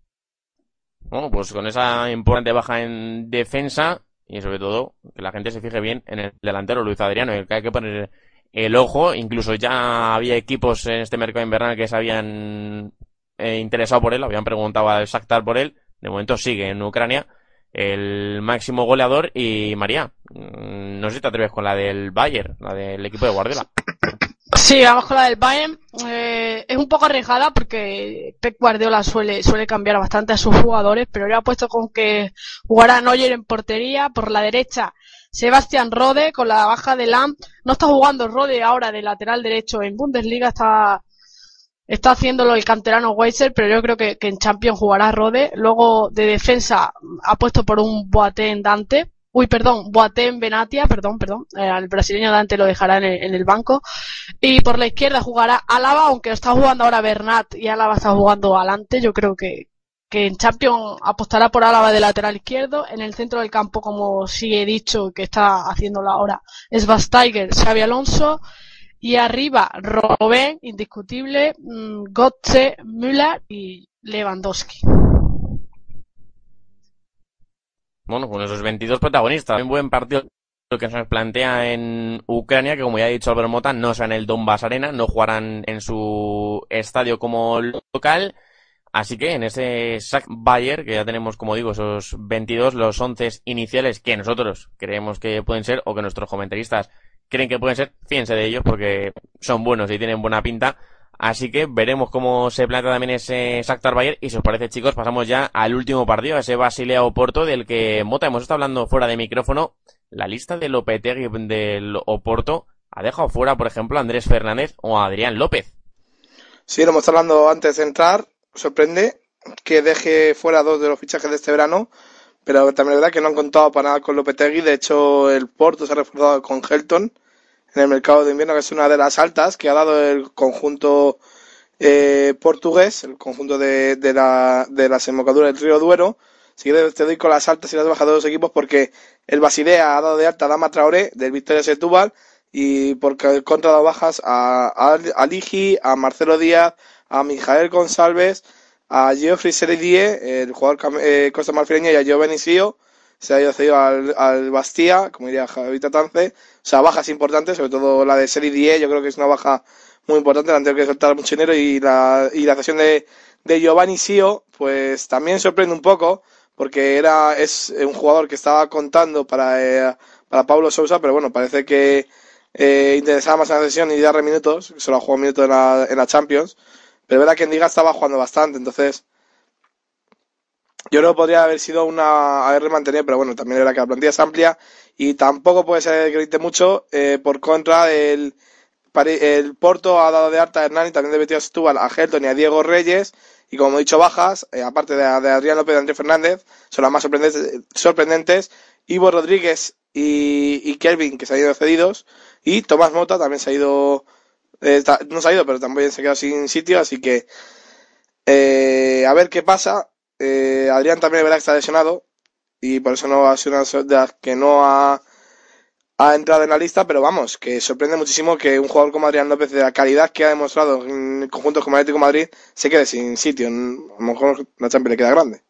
Bueno, pues con esa importante baja en defensa y sobre todo que la gente se fije bien en el delantero Luis Adriano, el que hay que poner el ojo. Incluso ya había equipos en este mercado invernal que se habían eh, interesado por él, habían preguntado al Shakhtar por él. De momento sigue en Ucrania el máximo goleador y María, mm, no sé si te atreves con la del Bayern, la del equipo de Guardiola. Sí, vamos con la del Bayern. Eh, es un poco arriesgada porque Pep Guardiola suele, suele cambiar bastante a sus jugadores, pero le ha puesto con que jugará Neuer en portería, por la derecha Sebastián Rode, con la baja de Lam. No está jugando Rode ahora de lateral derecho en Bundesliga, está está haciéndolo el canterano Weiser, pero yo creo que, en Champions jugará Rode. Luego de defensa ha puesto por un Boateng Dante. Uy, perdón, Boateng Benatia, perdón, perdón. Eh, el brasileño Dante lo dejará en el, banco. Y por la izquierda jugará Álava, aunque está jugando ahora Bernat y Álava está jugando adelante. Yo creo que, que en Champions apostará por Álava de lateral izquierdo. En el centro del campo, como sí he dicho que está haciéndolo ahora, es Bastiger, Xavi Alonso. Y arriba, Robben, indiscutible, mm, Götze, Müller y Lewandowski. Bueno, con esos 22 protagonistas. Un buen partido que se nos plantea en Ucrania, que como ya ha dicho Albert Mota, no será en el Donbass Arena, no jugarán en su estadio como local. Así que en ese Sack Bayer, que ya tenemos, como digo, esos 22, los 11 iniciales que nosotros creemos que pueden ser, o que nuestros comentaristas creen que pueden ser, fíjense de ellos porque son buenos y tienen buena pinta. Así que veremos cómo se plantea también ese Shakhtar Bayer. Y si os parece, chicos, pasamos ya al último partido, ese Basilea Oporto, del que Mota hemos estado hablando fuera de micrófono. La lista de Lopetegui del Oporto ha dejado fuera, por ejemplo, a Andrés Fernández o a Adrián López. Sí, lo hemos estado hablando antes de entrar sorprende que deje fuera dos de los fichajes de este verano, pero también es verdad que no han contado para nada con Lopetegui. De hecho, el Porto se ha reforzado con Helton en el mercado de invierno, que es una de las altas que ha dado el conjunto eh, portugués, el conjunto de, de, la, de las del Río Duero. Si quieres, te doy con las altas y las bajas de los equipos porque el Basilea ha dado de alta a Dama Traoré del Victoria Setúbal y porque contra las bajas a, a, a Ligi, a Marcelo Díaz, a Mijael González, a Geoffrey Seridie, el jugador eh, costa marfileño, y a Giovanni Sio, se ha ido cedido al, al Bastía, como diría Javi Tance. O sea, bajas importantes, sobre todo la de Seridie, yo creo que es una baja muy importante, la han tenido que soltar mucho dinero y la, y la cesión de, de Giovanni Sio, pues también sorprende un poco, porque era, es un jugador que estaba contando para, eh, para Pablo Sousa, pero bueno, parece que eh, interesaba más en la sesión y darle minutos, solo ha jugado minutos en la, en la Champions. Pero es verdad que en Liga estaba jugando bastante, entonces yo creo que podría haber sido una haberle mantenido, pero bueno, también era que la plantilla es amplia y tampoco puede ser que mucho. Eh, por contra, el, el Porto ha dado de alta a Hernani, también de Betis Stubal, a Helton y a Diego Reyes. Y como he dicho, bajas, eh, aparte de, de, Adrián López y Andrés Fernández, son las más sorprendentes. sorprendentes. Ivo Rodríguez y, y Kelvin, que se han ido cedidos. Y Tomás Mota también se ha ido eh, no se ha ido, pero también se ha quedado sin sitio, así que eh, a ver qué pasa. Eh, Adrián también verá que está lesionado y por eso no ha sido una de las que no ha, ha entrado en la lista, pero vamos, que sorprende muchísimo que un jugador como Adrián López, de la calidad que ha demostrado en conjuntos como Atlético Madrid, se quede sin sitio. A lo mejor la Champions le queda grande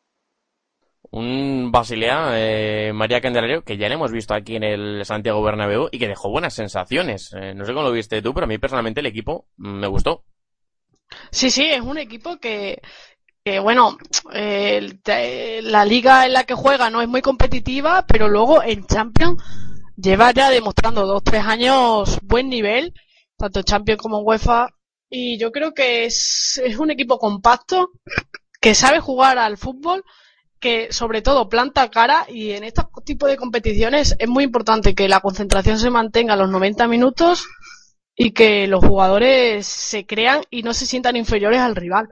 un Basilea, eh, María Candelario, que ya le hemos visto aquí en el Santiago Bernabéu y que dejó buenas sensaciones. Eh, no sé cómo lo viste tú, pero a mí personalmente el equipo me gustó. Sí, sí, es un equipo que, que bueno, eh, la liga en la que juega no es muy competitiva, pero luego en Champions lleva ya demostrando dos, tres años buen nivel, tanto en Champions como en UEFA, y yo creo que es, es un equipo compacto, que sabe jugar al fútbol, que sobre todo planta cara y en este tipo de competiciones es muy importante que la concentración se mantenga a los 90 minutos y que los jugadores se crean y no se sientan inferiores al rival.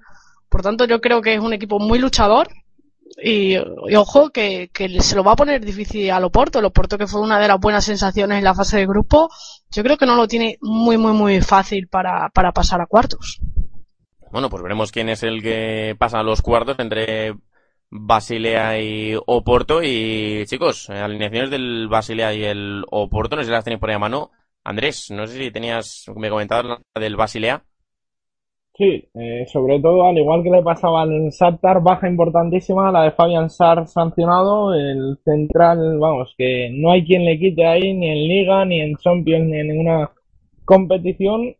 Por tanto, yo creo que es un equipo muy luchador y, ojo que, se lo va a poner difícil a Loporto. Loporto que fue una de las buenas sensaciones en la fase de grupo, yo creo que no lo tiene muy, muy, muy fácil para, para pasar a cuartos. Bueno, pues veremos quién es el que pasa a los cuartos entre Basilea y Oporto. Y chicos, eh, alineaciones del Basilea y el Oporto, no sé si las tenéis por ahí a mano. Andrés, no sé si tenías, me comentabas la del Basilea. Sí, eh, sobre todo, al igual que le pasaba al Shakhtar, baja importantísima, la de Fabian Sar sancionado, el central, vamos, que no hay quien le quite ahí, ni en Liga, ni en Champions, ni en ninguna competición.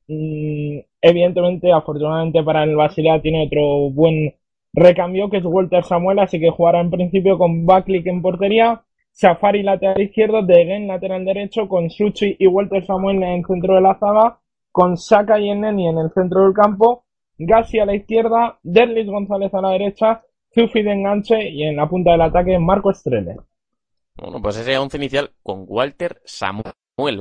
Evidentemente, afortunadamente para el Basilea, tiene otro buen Recambio que es Walter Samuel, así que jugará en principio con Backlick en portería, Safari lateral izquierdo, Degen lateral derecho, con Suchi y Walter Samuel en el centro de la zaga, con Saka y Eneni en el centro del campo, Gassi a la izquierda, Derlis González a la derecha, Zufi de enganche y en la punta del ataque Marco Estrella. Bueno, pues ese once inicial con Walter Samuel,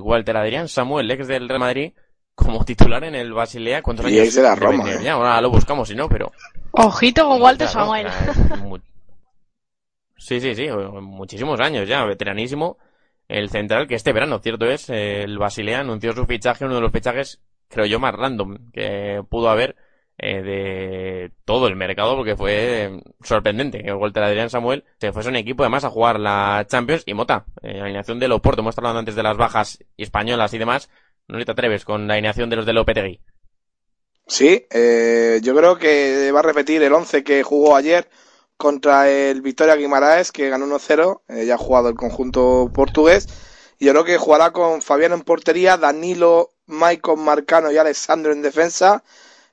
Walter Adrián Samuel, ex del Real Madrid, como titular en el Basilea. ¿Cuántos Y años? es de la Roma, tener eh. ya? Ahora lo buscamos, si no, pero... Ojito con Walter Claro, Samuel. Sí, sí, sí, muchísimos años ya, veteranísimo. El central, que este verano, cierto es, el Basilea anunció su fichaje, uno de los fichajes, creo yo, más random que pudo haber eh, de todo el mercado, porque fue sorprendente que Walter Adrián Samuel se fuese un equipo además a jugar la Champions y Mota, eh, alineación de Loporto, hemos hablado antes de las bajas españolas y demás, no te atreves con la alineación de los de Lopetegui. Sí, eh, yo creo que va a repetir el 11 que jugó ayer contra el Victoria Guimaraes, que ganó 1-0, eh, ya ha jugado el conjunto portugués. Y yo creo que jugará con Fabián en portería, Danilo, Maicon Marcano y Alessandro en defensa.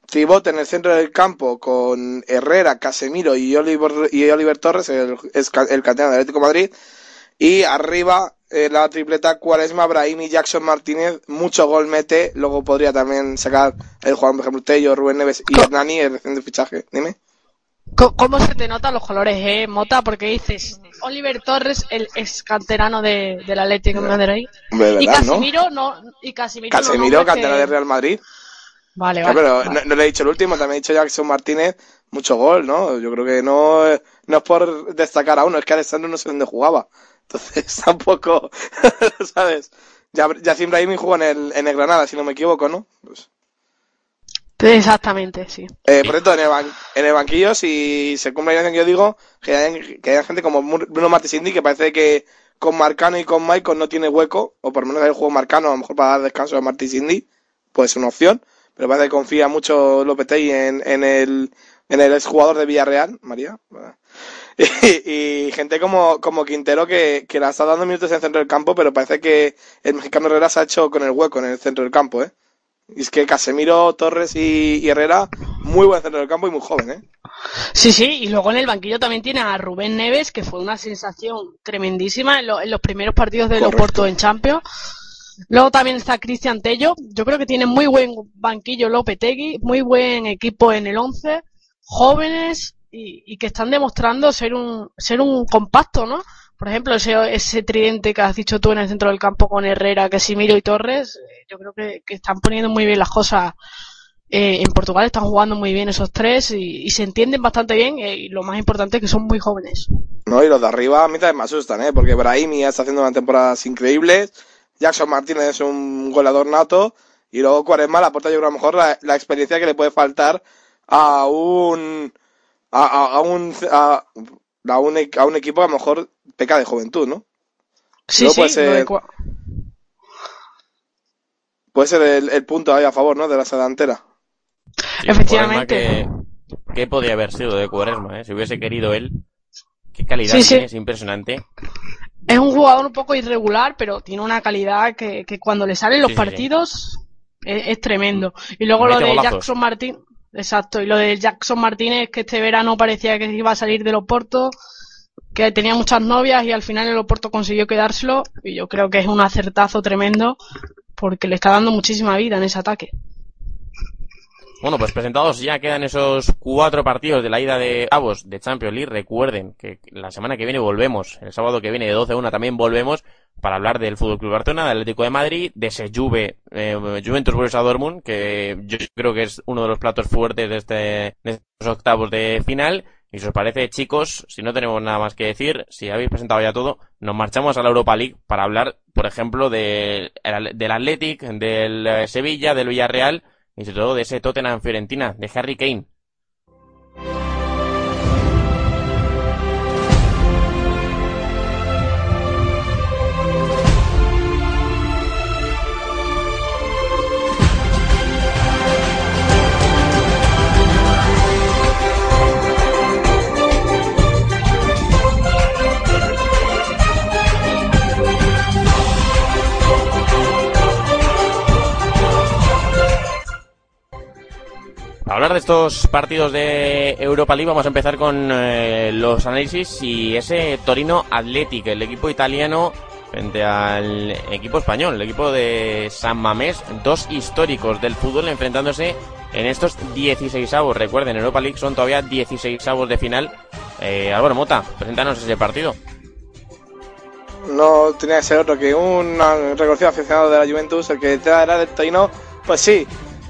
Tribot en el centro del campo con Herrera, Casemiro y Oliver, y Oliver Torres, el, el canterano del Atlético de Madrid. Y arriba eh, la tripleta Cuaresma, Brahim y Jackson Martínez. Mucho gol mete. Luego podría también sacar el jugador, por ejemplo, Tello, Rubén Neves y Hernani, el reciente fichaje. Dime. ¿Cómo se te notan los colores, eh, Mota? Porque dices, Oliver Torres, el ex canterano de, del Atlético de Madrid. De Y verdad, ¿no? Casimiro, no, y Casimiro, no Casemiro, nombres canterano que- de Real Madrid. Vale, vale. pero vale. no, no le he dicho el último, también he dicho Jackson Martínez, mucho gol, ¿no? Yo creo que no, no es por destacar a uno, es que Alessandro no sé dónde jugaba. Entonces tampoco, ¿sabes? Ya, Yacine Brahimi jugó en el, en el Granada, si no me equivoco, ¿no? Pues, Exactamente, sí. eh, por cierto, en el, ban- en el banquillo, si se cumple la que yo digo, que hay, que hay gente como Bruno Martesindi que parece que con Marcano y con Michael no tiene hueco, o por lo menos hay el juego Marcano, a lo mejor para dar descanso a Martesindi, puede ser una opción, pero parece que confía mucho Lopetegui en, en el, en el exjugador de Villarreal, María. Y, y gente como, como Quintero que, que la está dando minutos en el centro del campo, pero parece que el mexicano Herrera se ha hecho con el hueco en el centro del campo, ¿eh? Y es que Casemiro, Torres y, y Herrera, muy buen centro del campo y muy joven, ¿eh? Sí, sí, y luego en el banquillo también tiene a Rubén Neves, que fue una sensación tremendísima en, lo- en los primeros partidos de Correcto. Loporto en Champions. Luego también está Cristian Tello. Yo creo que tiene muy buen banquillo Lopetegui, muy buen equipo en el 11, jóvenes y, que están demostrando ser un, ser un compacto, ¿no? Por ejemplo, ese, tridente que has dicho tú en el centro del campo con Herrera, Casimiro y Torres, eh, yo creo que, que están poniendo muy bien las cosas eh, en Portugal están jugando muy bien esos tres y, se entienden bastante bien eh, y lo más importante es que son muy jóvenes. No, y los de arriba a mí también me asustan, ¿eh? Porque Brahimi está haciendo unas temporadas increíbles, Jackson Martínez es un goleador nato, y luego Cuaresma le aporta yo creo a lo mejor la, la experiencia que le puede faltar a un a, a- a un a, a un e- a un equipo que a lo mejor peca de juventud, ¿no? Sí, Luego sí, puede ser- Puede ser el, el punto ahí a favor, ¿no? De la delantera. Sí, Efectivamente. Que, que podría haber sido de Cuaresma, ¿eh? Si hubiese querido él. Qué calidad Sí, sí. tiene, es impresionante. Es un jugador un poco irregular, pero tiene una calidad que, que cuando le salen los Sí, sí, sí. partidos es, es tremendo. Y luego Mete lo de golazos. Jackson Martín, exacto, y lo de Jackson Martínez que este verano parecía que iba a salir del Oporto, que tenía muchas novias y al final el Oporto consiguió quedárselo y yo creo que es un acertazo tremendo porque le está dando muchísima vida en ese ataque. Bueno, pues presentados ya quedan esos cuatro partidos de la ida de Avos de Champions League. Recuerden que la semana que viene volvemos, el sábado que viene de 12 a 1 también volvemos para hablar del Fútbol Club Barcelona, del Atlético de Madrid, de ese Juve, eh, Juventus Borussia Dortmund, que yo creo que es uno de los platos fuertes de este de estos octavos de final. Y si os parece, chicos, si no tenemos nada más que decir, si habéis presentado ya todo, nos marchamos a la Europa League para hablar, por ejemplo, de, el- del Athletic, del eh, Sevilla, del Villarreal y sobre todo de ese Tottenham Fiorentina, de Harry Kane. Para hablar de estos partidos de Europa League vamos a empezar con eh, los análisis y ese Torino Athletic, el equipo italiano frente al equipo español, el equipo de San Mamés, dos históricos del fútbol enfrentándose en estos 16 avos. Recuerden, en Europa League son todavía 16 avos de final. Eh, Álvaro Mota, preséntanos ese partido. No tenía que ser otro que un reconocido aficionado de la Juventus, el que era el Torino Pues sí,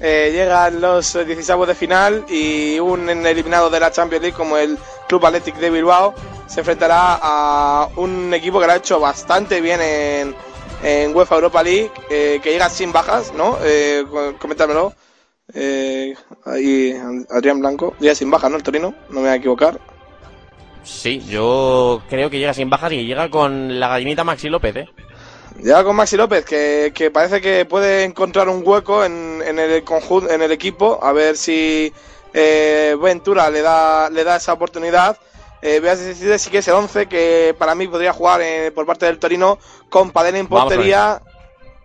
eh, llegan los 16 de final y un eliminado de la Champions League como el Club Athletic de Bilbao se enfrentará a un equipo que lo ha hecho bastante bien en, en UEFA Europa League, eh, que llega sin bajas, ¿no? Eh, coméntamelo. Eh, Adrián Blanco, llega sin bajas, ¿no? El Torino, no me voy a equivocar. Sí, yo creo que llega sin bajas y llega con la gallinita Maxi López, ¿eh? Llega con Maxi López, que, que parece que puede encontrar un hueco en, en el conjunto, en el equipo, a ver si eh, Ventura le da, le da esa oportunidad. Eh, voy a decir sí que es el 11 que para mí podría jugar eh, por parte del Torino con Padena en portería,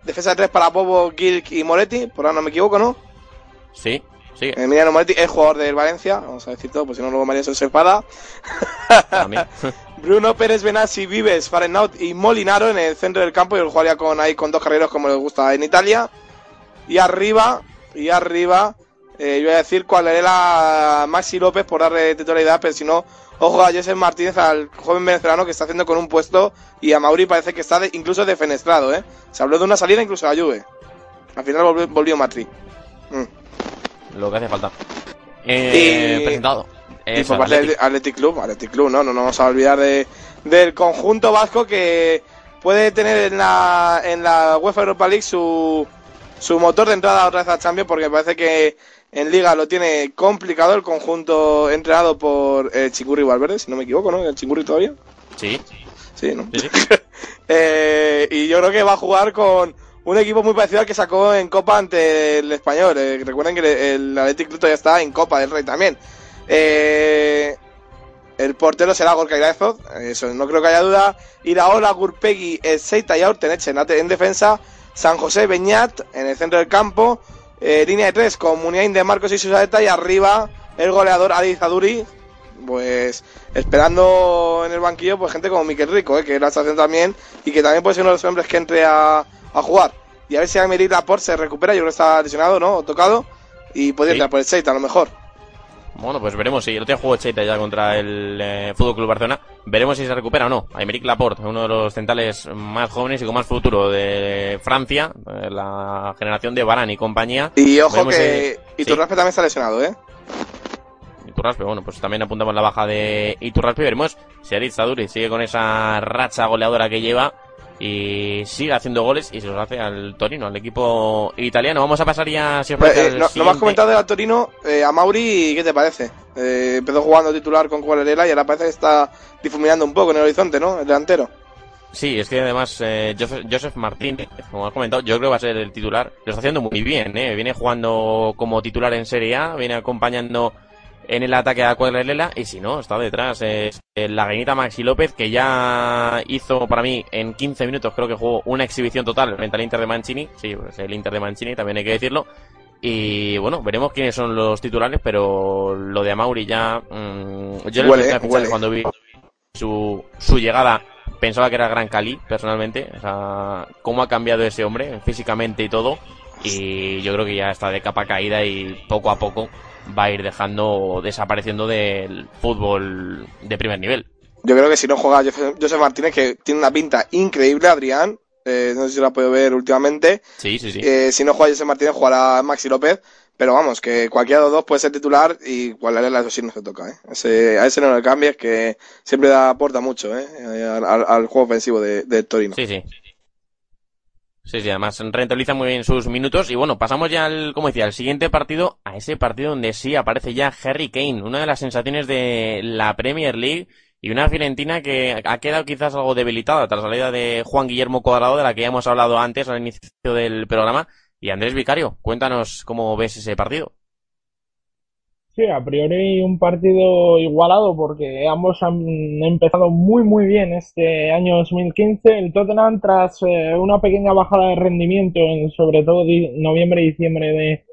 defensa de tres para Bobo, Gilk y Moretti, por ahora no me equivoco, ¿no? Sí, sí. Emiliano Moretti es jugador del Valencia, vamos a decir todo, pues si no luego María se enfada. Bruno Pérez Benassi, Vives, Farenaut y Molinaro en el centro del campo y él jugaría con ahí con dos carreros como les gusta en Italia. Y arriba, y arriba, eh, yo voy a decir cuál era la Maxi López por darle titularidad, pero si no, ojo a José Martínez, al joven venezolano que está haciendo con un puesto y a Mauri parece que está incluso defenestrado, ¿eh? Se habló de una salida incluso a Juve. Al final volvió, volvió Matri. Lo que hace falta. Eh, Y- Presentado. Y Es por parte Athletic. del Athletic Club, Athletic Club, no, no nos vamos a olvidar de, del conjunto vasco que puede tener en la, en la UEFA Europa League su, su motor de entrada otra vez a Champions porque parece que en Liga lo tiene complicado el conjunto entrenado por eh, Chingurri Valverde, si no me equivoco, ¿no? El Chingurri todavía. Sí, Sí, ¿no? sí, sí. Eh, y yo creo que va a jugar con un equipo muy parecido al que sacó en Copa ante el Español. Eh, recuerden que el Athletic Club todavía está en Copa del Rey también. Eh, el portero será Gorka Iraezoz, eso no creo que haya duda. Iraola, Gurpegui, Seita y Aurteneche en, en defensa. San José Beñat en el centro del campo. Eh, línea de tres con Muniain de Marcos y Susaeta. Y arriba el goleador Adi Zaduri. Pues esperando en el banquillo pues gente como Miquel Rico, eh, que la está haciendo también. Y que también puede ser uno de los hombres que entre a, a jugar. Y a ver si Aymeric Laporte se recupera. Yo creo que está lesionado, ¿no? O tocado. Y podría Sí. entrar por el Seita a lo mejor. Bueno, pues veremos si el otro jugó Cheita ya contra el eh, Fútbol Club Barcelona. Veremos si se recupera o no. Aymeric Laporte, uno de los centrales más jóvenes y con más futuro de Francia, eh, la generación de Varane y compañía. Y ojo Veremos que si- Iturraspe también está lesionado, ¿eh? Iturraspe, bueno, pues también apuntamos la baja de Iturraspe. Veremos si Aritz Zaduri sigue con esa racha goleadora que lleva y sigue haciendo goles y se los hace al Torino, al equipo italiano. Vamos a pasar ya, si os parece, Eh, no, has siguiente. comentado de la Torino, eh, a Mauri, ¿qué te parece? Eh, empezó jugando titular con Cualerela y ahora parece que está difuminando un poco en el horizonte, ¿no? El delantero. Sí, es que además eh, Joseph, Joseph Martínez, como has comentado, yo creo que va a ser el titular. Lo está haciendo muy bien, ¿eh? Viene jugando como titular en Serie A, viene acompañando en el ataque a Cuadrelela y si no, está detrás es la gallinita Maxi López que ya hizo para mí en 15 minutos, creo que jugó una exhibición total frente al Inter de Mancini. Sí, pues el Inter de Mancini, también hay que decirlo. Y bueno, veremos quiénes son los titulares, pero lo de Amauri ya... mm, yo le Huele, fichar huele. cuando vi su, su llegada pensaba que era Gran Cali, personalmente. O sea, cómo ha cambiado ese hombre físicamente y todo. Y yo creo que ya está de capa caída y poco a poco va a ir dejando, desapareciendo del fútbol de primer nivel. Yo creo que si no juega José, Martínez, que tiene una pinta increíble, Adrián, eh, no sé si lo has podido ver últimamente, Sí, sí, sí. eh, si no juega José Martínez, jugará Maxi López, pero vamos, que cualquiera de los dos puede ser titular y Cualerela eso sí no se toca, ¿eh? Ese, a ese no le cambies, que siempre da, aporta mucho, ¿eh? Al, al- al juego ofensivo de, de Torino. Sí, sí. Sí, sí, además rentabiliza muy bien sus minutos. Y bueno, pasamos ya al, como decía, al siguiente partido, a ese partido donde sí aparece ya Harry Kane, una de las sensaciones de la Premier League y una Fiorentina que ha quedado quizás algo debilitada tras la salida de Juan Guillermo Cuadrado, de la que ya hemos hablado antes al inicio del programa. Y Andrés Vicario, cuéntanos cómo ves ese partido. A priori un partido igualado porque ambos han empezado muy muy bien este año 2015. El Tottenham tras eh, una pequeña bajada de rendimiento en sobre todo noviembre y diciembre de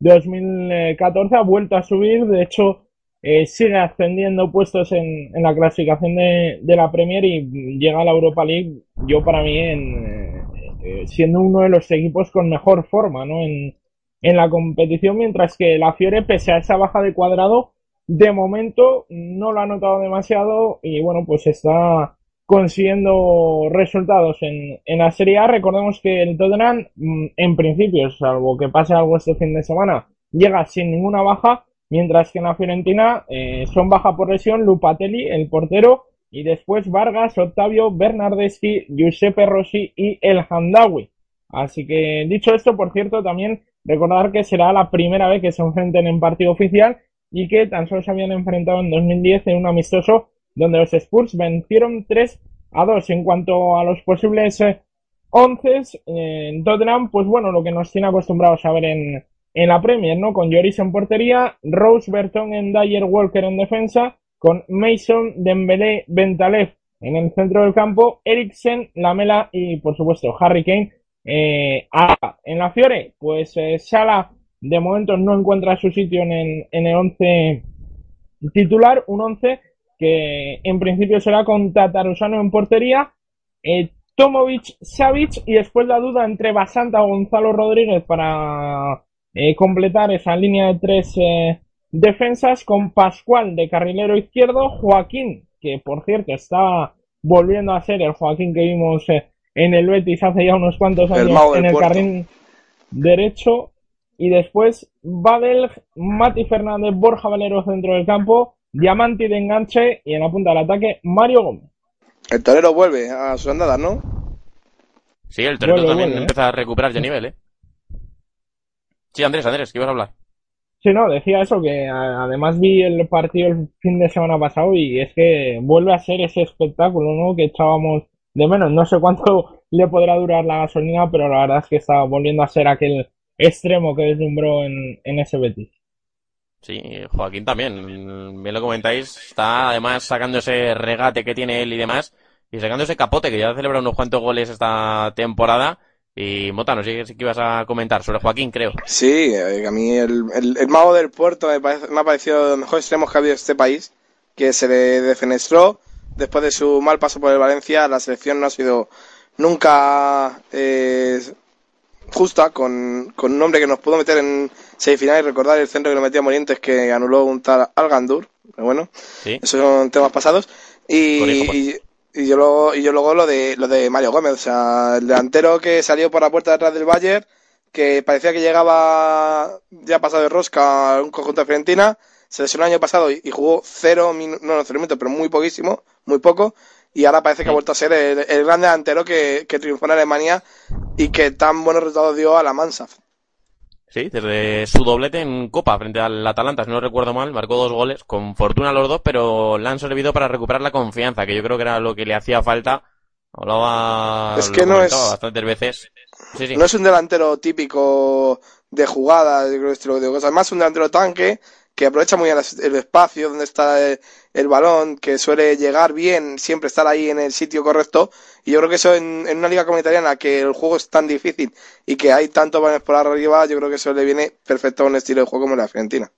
2014 ha vuelto a subir. De hecho, eh, sigue ascendiendo puestos en, la clasificación de, de la Premier y llega a la Europa League. Yo para mí en, eh, eh, siendo uno de los equipos con mejor forma, ¿no? En, en la competición, mientras que la Fiore, pese a esa baja de cuadrado, de momento no lo ha notado demasiado y bueno, pues está consiguiendo resultados en, en la Serie A. Recordemos que el Tottenham, mm, en principio, salvo que pase algo este fin de semana, llega sin ninguna baja, mientras que en la Fiorentina eh, son baja por lesión Lupatelli, el portero, y después Vargas, Octavio, Bernardeschi, Giuseppe Rossi y El Handawi. Así que dicho esto, por cierto, también recordar que será la primera vez que se enfrenten en partido oficial y que tan solo se habían enfrentado en 2010 en un amistoso donde los Spurs vencieron 3 a 2. En cuanto a los posibles 11 eh, en Tottenham, pues bueno, lo que nos tiene acostumbrados a ver en, en la Premier, ¿no? Con Lloris en portería, Rose Berton en Dyer Walker en defensa, con Mason, Dembélé, Bentaleb en el centro del campo, Eriksen, Lamela y por supuesto Harry Kane eh, en la Fiore, pues eh, Sala de momento no encuentra su sitio en el, en el 11 titular, un 11 que en principio será con Tatarusano en portería, eh, Tomovic, Savic y después la duda entre Basanta o Gonzalo Rodríguez para eh, completar esa línea de tres defensas con Pascual de carrilero izquierdo, Joaquín, que por cierto está volviendo a ser el Joaquín que vimos en el Betis hace ya unos cuantos años en el carril derecho, y después Badel, Mati Fernández, Borja Valero centro del campo, Diamante de enganche y en la punta del ataque Mario Gómez. El torero vuelve a sus andadas, ¿no? Sí, el torero Vuelve, también vuelve, ¿eh? empieza a recuperar ya nivel, ¿eh? Sí, Andrés, Andrés, ¿qué ibas a hablar? Sí, no, decía eso, que además vi el partido el fin de semana pasado y es que vuelve a ser ese espectáculo, ¿no? Que echábamos de menos. No sé cuánto le podrá durar la gasolina, pero la verdad es que está volviendo a ser aquel extremo que deslumbró en, en ese Betis. Sí, Joaquín también. Bien lo comentáis. Está además sacando ese regate que tiene él y demás. Y sacando ese capote que ya ha celebrado unos cuantos goles esta temporada. Y Mota, no sé si ibas a comentar sobre Joaquín, creo. Sí, eh, a mí el, el, el mago del puerto me, parece- me ha parecido de los mejores extremos que ha habido en este país, que se le defenestró después de su mal paso por el Valencia. La selección no ha sido nunca eh, justa con, con un hombre que nos pudo meter en semifinal y recordar el centro que le metía a Morientes que anuló un tal Algandur. Pero bueno, Sí. esos son temas pasados. Y, y, y yo luego, y yo luego lo de lo de Mario Gómez, o sea, el delantero que salió por la puerta de atrás del Bayern, que parecía que llegaba ya pasado de rosca a un conjunto de Fiorentina, se lesionó el año pasado y, y jugó cero minutos, no, no cero minutos, pero muy poquísimo, muy poco, y ahora parece que ha vuelto a ser el, el gran delantero que, que triunfó en Alemania y que tan buenos resultados dio a la Mansaf. Sí, desde su doblete en Copa frente al Atalanta, si no recuerdo mal, marcó dos goles, con fortuna los dos, pero le han servido para recuperar la confianza, que yo creo que era lo que le hacía falta. Hablaba, Es lo que no es- bastantes veces. Sí, sí. No es un delantero típico de jugada, yo creo que estilo de cosas. Además, un delantero tanque que aprovecha muy bien el espacio donde está el, el balón, que suele llegar bien, siempre estar ahí en el sitio correcto. Y yo creo que eso en, en una liga comunitaria en la que el juego es tan difícil y que hay tantos balones por arriba, yo creo que eso le viene perfecto a un estilo de juego como de Argentina.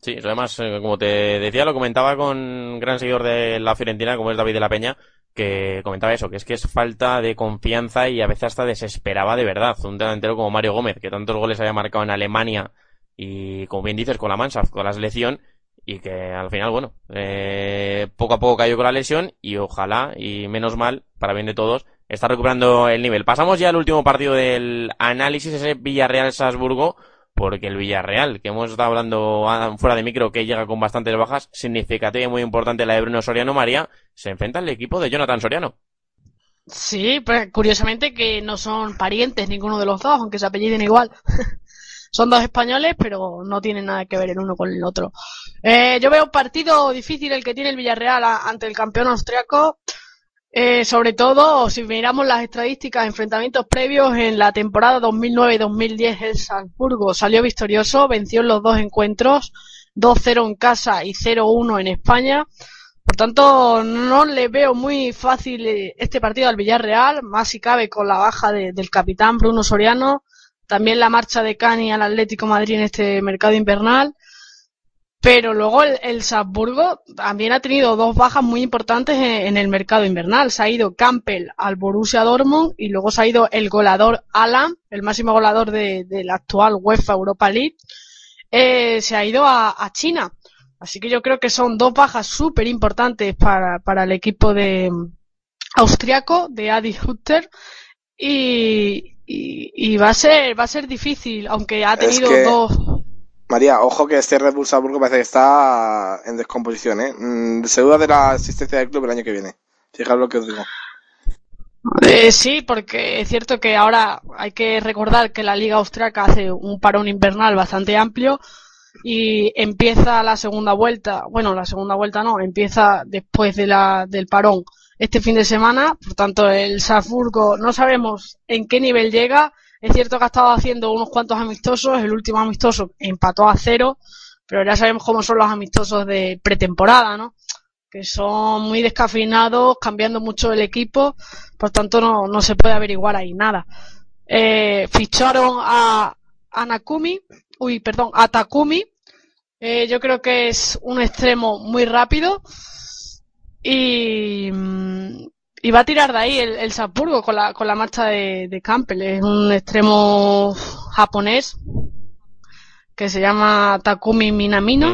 Sí, además, eh, como te decía, lo comentaba con un gran seguidor de la Fiorentina, como es David de la Peña, que comentaba eso, que es que es falta de confianza y a veces hasta desesperaba de verdad. Un delantero como Mario Gómez, que tantos goles había marcado en Alemania y, como bien dices, con la Mansaf, con la selección, y que al final, bueno, eh, poco a poco cayó con la lesión y ojalá, y menos mal, para bien de todos, está recuperando el nivel. Pasamos ya al último partido del análisis, ese Villarreal-Salzburgo, porque el Villarreal, que hemos estado hablando ah, fuera de micro, que llega con bastantes bajas, significativa y muy importante la de Bruno Soriano María, se enfrenta al equipo de Jonathan Soriano. Sí, pues curiosamente que no son parientes ninguno de los dos, aunque se apelliden igual. son dos españoles, pero no tienen nada que ver el uno con el otro. Eh, yo veo un partido difícil el que tiene el Villarreal ante el campeón austriaco. Eh, sobre todo, si miramos las estadísticas, enfrentamientos previos en la temporada 2009-2010, el Salzburgo salió victorioso, venció en los dos encuentros, 2-0 en casa y 0-1 en España. Por tanto, no le veo muy fácil eh, este partido al Villarreal, más si cabe con la baja de- del capitán Bruno Soriano, también la marcha de Cani al Atlético Madrid en este mercado invernal. Pero luego el, el Salzburgo también ha tenido dos bajas muy importantes en, en el mercado invernal. Se ha ido Campbell al Borussia Dortmund y luego se ha ido el goleador Alan, el máximo goleador de, de la actual UEFA Europa League, eh, se ha ido a, a China. Así que yo creo que son dos bajas súper importantes para, para el equipo de, austriaco de Adi Hutter y, y, y va a ser va a ser difícil, aunque ha Es tenido que- dos María, ojo que este Red Bull Salzburgo parece que está en descomposición, ¿eh? Mm, Se duda de la asistencia del club el año que viene. Fijaros lo que os digo. Eh, sí, porque es cierto que ahora hay que recordar que la Liga Austriaca hace un parón invernal bastante amplio y empieza la segunda vuelta, bueno, la segunda vuelta no, empieza después de la, del parón este fin de semana, por tanto el Salzburgo no sabemos en qué nivel llega, es cierto que ha estado haciendo unos cuantos amistosos, el último amistoso empató a cero, pero ya sabemos cómo son los amistosos de pretemporada, ¿no? que son muy descafeinados, cambiando mucho el equipo, por tanto no, no se puede averiguar ahí nada. Eh, ficharon a, a Nakumi, uy, perdón, a Takumi, eh, yo creo que es un extremo muy rápido y, mm, y va a tirar de ahí el, el Salzburgo con la, con la marcha de, de Campbell. Es un extremo japonés que se llama Takumi Minamino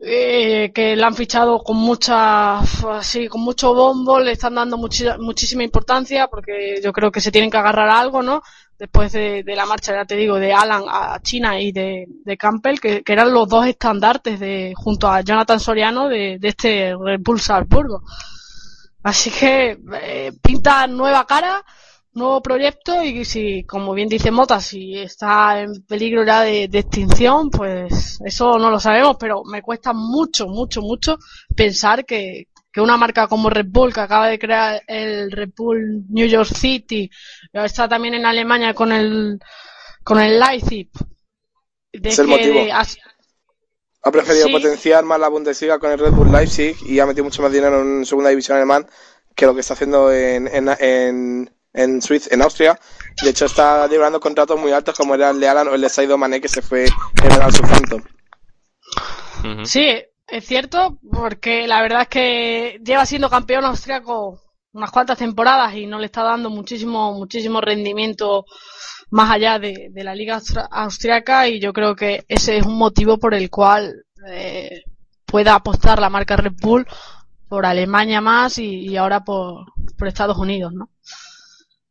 eh, que la han fichado con mucha, así, con mucho bombo, le están dando muchi- muchísima importancia porque yo creo que se tienen que agarrar a algo, ¿no? Después de, de la marcha, ya te digo, de Alan a China y de, de Campbell, que, eran los dos estandartes de, junto a Jonathan Soriano de, este Red Bull Salzburgo. Así que eh, pinta nueva cara, nuevo proyecto y si, como bien dice Mota, si está en peligro ya de extinción, pues eso no lo sabemos, pero me cuesta mucho, mucho, mucho pensar que, que una marca como Red Bull, que acaba de crear el Red Bull New York City, y está también en Alemania con el, con el Leipzig, Es el motivo. de Ha preferido Sí. potenciar más la Bundesliga con el Red Bull Leipzig y ha metido mucho más dinero en segunda división alemán que lo que está haciendo en, en, en, en Suiza, en Austria. De hecho, está librando contratos muy altos como era el de Alan o el de Saido Mané que se fue en el Southampton. Sí, es cierto, porque la verdad es que lleva siendo campeón austriaco unas cuantas temporadas y no le está dando muchísimo, muchísimo rendimiento más allá de, de la liga austriaca y yo creo que ese es un motivo por el cual eh, pueda apostar la marca Red Bull por Alemania más y, y ahora por, por Estados Unidos, ¿no?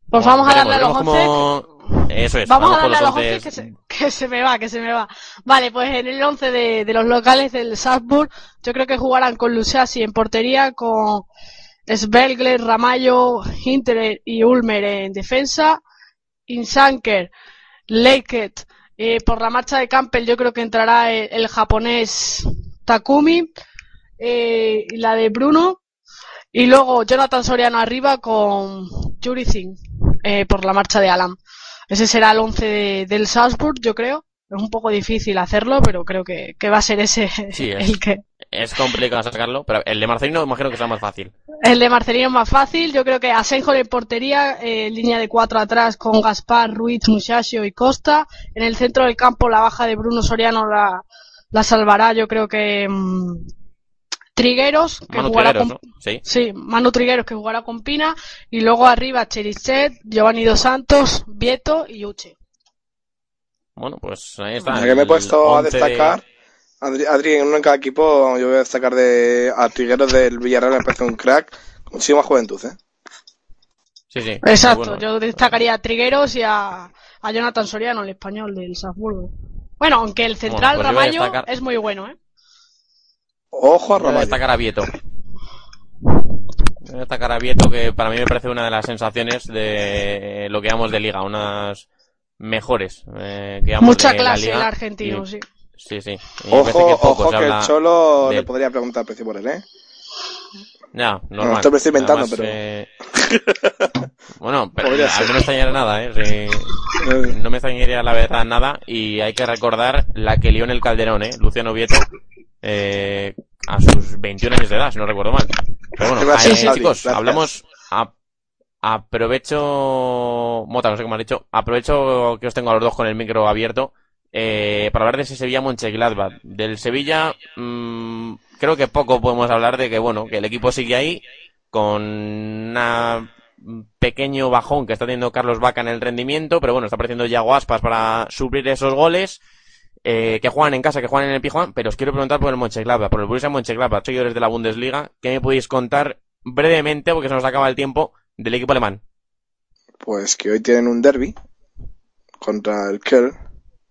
Pues Bueno, vamos a darle a los veremos 11 cómo- Eso es, Vamos, a darle a los once. 11 que se, que se me va, que se me va. Vale, pues en el 11 de, de los locales del Salzburg, yo creo que jugarán con Luciasi en portería, con Svelgler, Ramallo, Hinter y Ulmer en defensa, Insanker, Leikert, eh, por la marcha de Campbell yo creo que entrará el, japonés Takumi, eh, la de Bruno, y luego Jonathan Soriano arriba con Yuri Singh, eh, por la marcha de Alan. Ese será el 11 de- del Salzburg, yo creo. Es un poco difícil hacerlo, pero creo que, que va a ser ese Sí, es. el que. Es complicado sacarlo, pero el de Marcelino imagino que será más fácil. El de Marcelino es más fácil. Yo creo que Asenjo en portería, eh, línea de cuatro atrás con Gaspar, Ruiz, Musacio y Costa. En el centro del campo la baja de Bruno Soriano la, la salvará, yo creo que mm, Trigueros, que Manu jugará Trigueros, con, ¿no? Sí. Sí, Manu Trigueros que jugará con Pina y luego arriba Cheriset, Giovanni Dos Santos, Vieto y Uche. Bueno, pues ahí está. Que me he el puesto a 11 de- destacar, Adri, Adri, en uno en cada equipo, yo voy a destacar de a Trigueros del Villarreal, me parece un crack, con muchísima juventud, ¿eh? Sí, sí. Exacto, Bueno, yo destacaría a Trigueros y a, a Jonathan Soriano, el español del Salzburgo. Bueno, aunque el central Bueno, pues Ramallo destacar- es muy bueno, ¿eh? Ojo a Voy a Ramallo. destacar a Vieto. Voy a destacar a Vieto, que para mí me parece una de las sensaciones de lo que llamamos de liga, unas mejores. eh, que Mucha de la clase liga. el argentino, Y- sí. Sí, sí. Y Ojo, que poco ojo se que habla el Cholo le podría preguntar precio por él, ¿eh? Ya, normal. esto me estoy inventando, Además, pero- eh, Bueno, pero a mí ser. no me extrañaría nada, ¿eh? Sí, no me extrañaría la verdad nada y hay que recordar la que lió en el Calderón, ¿eh? Luciano Vieto, eh, a sus 21 años de edad, si no recuerdo mal. Pero bueno, eh, chicos, gracias. hablamos, a- aprovecho, Mota, no sé cómo has dicho, aprovecho que os tengo a los dos con el micro abierto, eh, para hablar de ese Sevilla Monchengladbach. Del Sevilla, mm, creo que poco podemos hablar de que, bueno, que el equipo sigue ahí, con una un pequeño bajón que está teniendo Carlos Vaca en el rendimiento, pero bueno, está apareciendo Yago Aspas para suplir esos goles, eh, que juegan en casa, que juegan en el Pijuan, pero os quiero preguntar por el Monchengladbach, por el Borussia Mönchengladbach, seguidores de la Bundesliga, ¿qué me podéis contar brevemente, porque se nos acaba el tiempo, del equipo alemán. Pues que hoy tienen un derby contra el Kerl,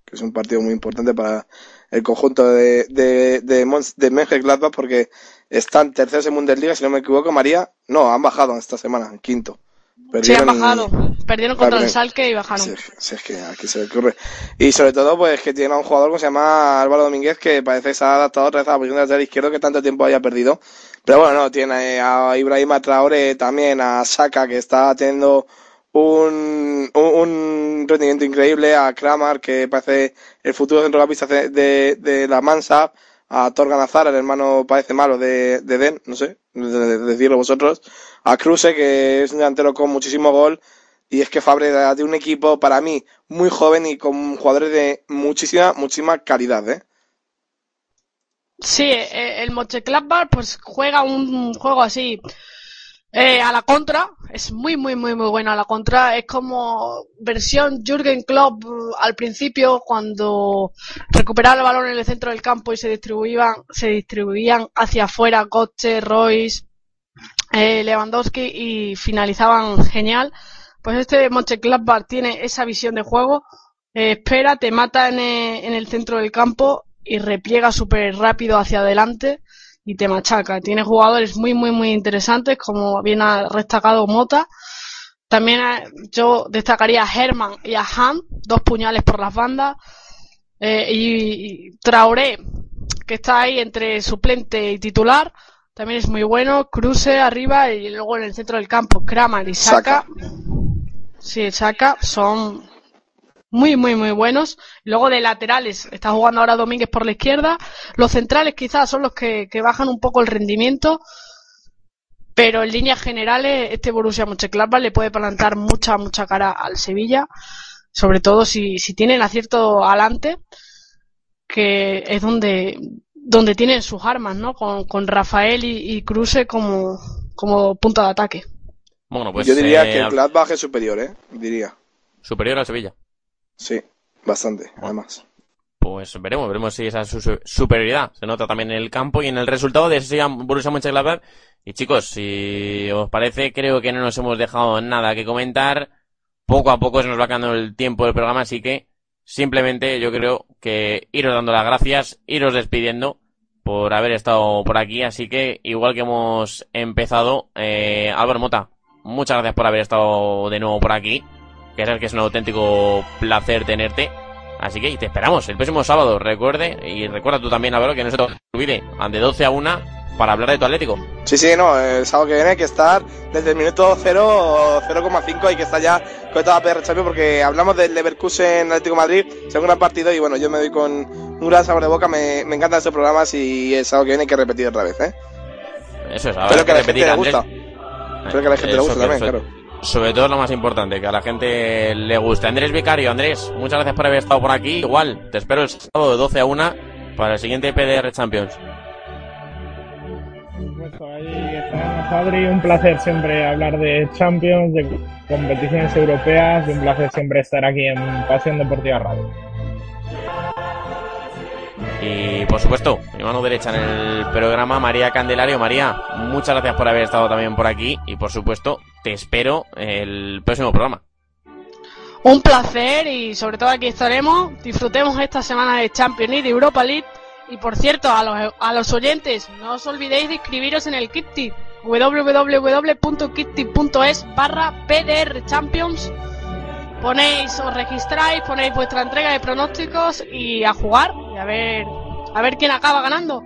que es un partido muy importante para el conjunto de, de, de, Mönchengladbach porque están terceros en Bundesliga, si no me equivoco, María. No, han bajado esta semana, quinto. Sí, han Perdieron y- bajado. Perdieron contra el. Salke y bajaron. Sí, sí, es que aquí se le ocurre. Y sobre todo, pues que tiene a un jugador que se llama Álvaro Domínguez que parece que se ha adaptado otra vez a la posición de lateral izquierdo que tanto tiempo había perdido. Pero bueno, no, tiene a Ibrahima Traore, también a Saka que está teniendo un, un, un rendimiento increíble, a Kramar que parece el futuro centrocampista de, de, de la Mansa, a Torgan Azar, el hermano parece malo de, de Den, no sé, de, de- de decirlo vosotros, a Kruse que es un delantero con muchísimo gol y es que Fabre de un equipo, para mí, muy joven y con jugadores de muchísima, muchísima calidad, ¿eh? Sí, eh, el Mönchengladbach pues juega un juego así eh, a la contra, es muy muy muy muy bueno a la contra, es como versión Jürgen Klopp eh, al principio cuando recuperaba el balón en el centro del campo y se distribuían se distribuían hacia afuera Götze, Royce, eh, Lewandowski y finalizaban genial. Pues este Mönchengladbach tiene esa visión de juego, eh, espera, te mata en el, en el centro del campo y repliega súper rápido hacia adelante y te machaca. Tiene jugadores muy, muy, muy interesantes, como bien ha destacado Mota. También eh, yo destacaría a Herman y a Han, dos puñales por las bandas. Eh, y, y Traoré, que está ahí entre suplente y titular, también es muy bueno. Cruce arriba y luego en el centro del campo, Kramer y Saka. Saka. Sí, Saka son muy, muy, muy buenos. Luego de laterales, está jugando ahora Domínguez por la izquierda. Los centrales quizás son los que, que bajan un poco el rendimiento. Pero en líneas generales, este Borussia Mönchengladbach le puede plantar mucha, mucha cara al Sevilla. Sobre todo si, si tienen acierto adelante, que es donde, donde tienen sus armas, ¿no? Con, con Rafael y, y Kruse como, como punto de ataque. Bueno, pues Yo diría eh, que el Gladbach es superior, ¿eh? Diría. superior al Sevilla. Sí, bastante, además. Pues veremos, veremos si esa su- su- superioridad se nota también en el campo y en el resultado de ese Borussia Mönchengladbach. Y chicos, si os parece, creo que no nos hemos dejado nada que comentar. Poco a poco se nos va quedando el tiempo del programa, así que simplemente yo creo que iros dando las gracias, iros despidiendo por haber estado por aquí. Así que, igual que hemos empezado, eh, Álvaro Mota, muchas gracias por haber estado de nuevo por aquí. Que sabes que es un auténtico placer tenerte. Así que te esperamos el próximo sábado, recuerde, y recuerda tú también, Álvaro, que no se te olvide, de 12 a 1 para hablar de tu Atlético. Sí, sí, no, el sábado que viene hay que estar desde el minuto 0, 0,5 hay que estar ya con toda la PR Champions porque hablamos del Leverkusen Atlético de Madrid, es un gran partido y bueno, yo me doy con un gran sabor de boca, me, me encantan estos programas y el sábado que viene hay que repetir otra vez, ¿eh? Eso es, Espero que a la gente le gusta. Espero que a la gente le Eso, guste también, claro. Sobre todo es lo más importante, que a la gente le guste. Andrés Vicario, Andrés, muchas gracias por haber estado por aquí. Igual, te espero el sábado de 12 a 1 para el siguiente PDR Champions. Por supuesto, ahí estaremos, Adri. Un placer siempre hablar de Champions, de competiciones europeas y un placer siempre estar aquí en Pasión Deportiva Radio. Y por supuesto, mi mano derecha en el programa, María Candelario. María, muchas gracias por haber estado también por aquí y por supuesto, te espero el próximo programa. Un placer y sobre todo aquí estaremos. Disfrutemos esta semana de Champions League, de Europa League. Y por cierto, a los, a los oyentes, no os olvidéis de inscribiros en el Kitty www.kitty.es barra PDR Champions. Ponéis, os registráis, ponéis vuestra entrega de pronósticos y a jugar y a ver, a ver quién acaba ganando.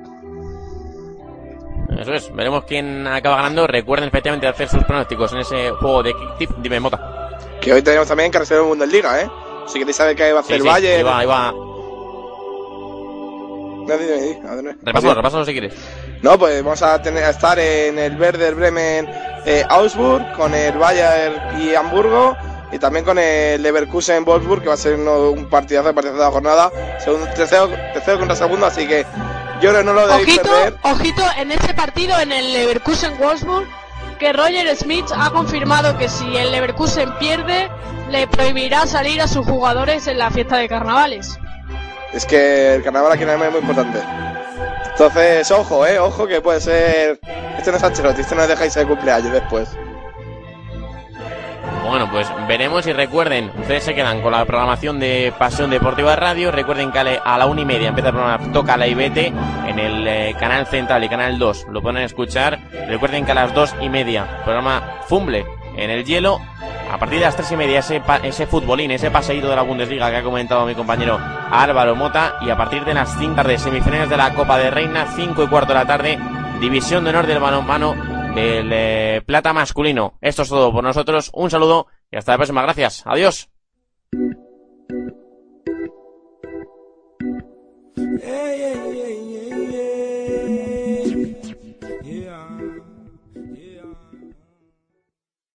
Eso es, veremos quién acaba ganando. Recuerden efectivamente hacer sus pronósticos en ese juego de Kick Tip. Dime, Mota. Que hoy tenemos también que reservar Bundesliga, ¿eh? Si queréis saber qué va a hacer Sí, el sí, Bayern. ahí va, ahí va. No, dime, dime, a ver, Repásalo, repásalo si quieres. No, pues vamos a, tener, a estar en el Werder Bremen eh, Augsburg, con el Bayern y Hamburgo, y también con el Leverkusen Wolfsburg, que va a ser uno- un partidazo, partidazo de la jornada, segundo, tercero, tercero contra segundo, así que yo no lo debéis Ojito, perder. ojito en este partido en el Leverkusen Wolfsburg que Roger Smith ha confirmado que si el Leverkusen pierde le prohibirá salir a sus jugadores en la fiesta de carnavales. Es que el carnaval aquí en Alemania es muy importante. Entonces, ojo, eh, ojo que puede ser. Este no es Ancelotti, este no es dejáis de cumpleaños después. Bueno, pues veremos y recuerden, ustedes se quedan con la programación de Pasión Deportiva Radio. Recuerden que a la una y media empieza el programa Toca la IBT en el eh, canal central y canal 2. Lo pueden escuchar. Recuerden que a las dos y media, programa Fumble en el hielo. A partir de las tres y media, ese, ese futbolín, ese paseíto de la Bundesliga que ha comentado mi compañero Álvaro Mota. Y a partir de las 5 tarde, semifinales de la Copa de Reina, 5 y cuarto de la tarde, División de Honor del Balonmano del eh, Plata Masculino. Esto es todo por nosotros. Un saludo y hasta la próxima. Gracias. Adiós.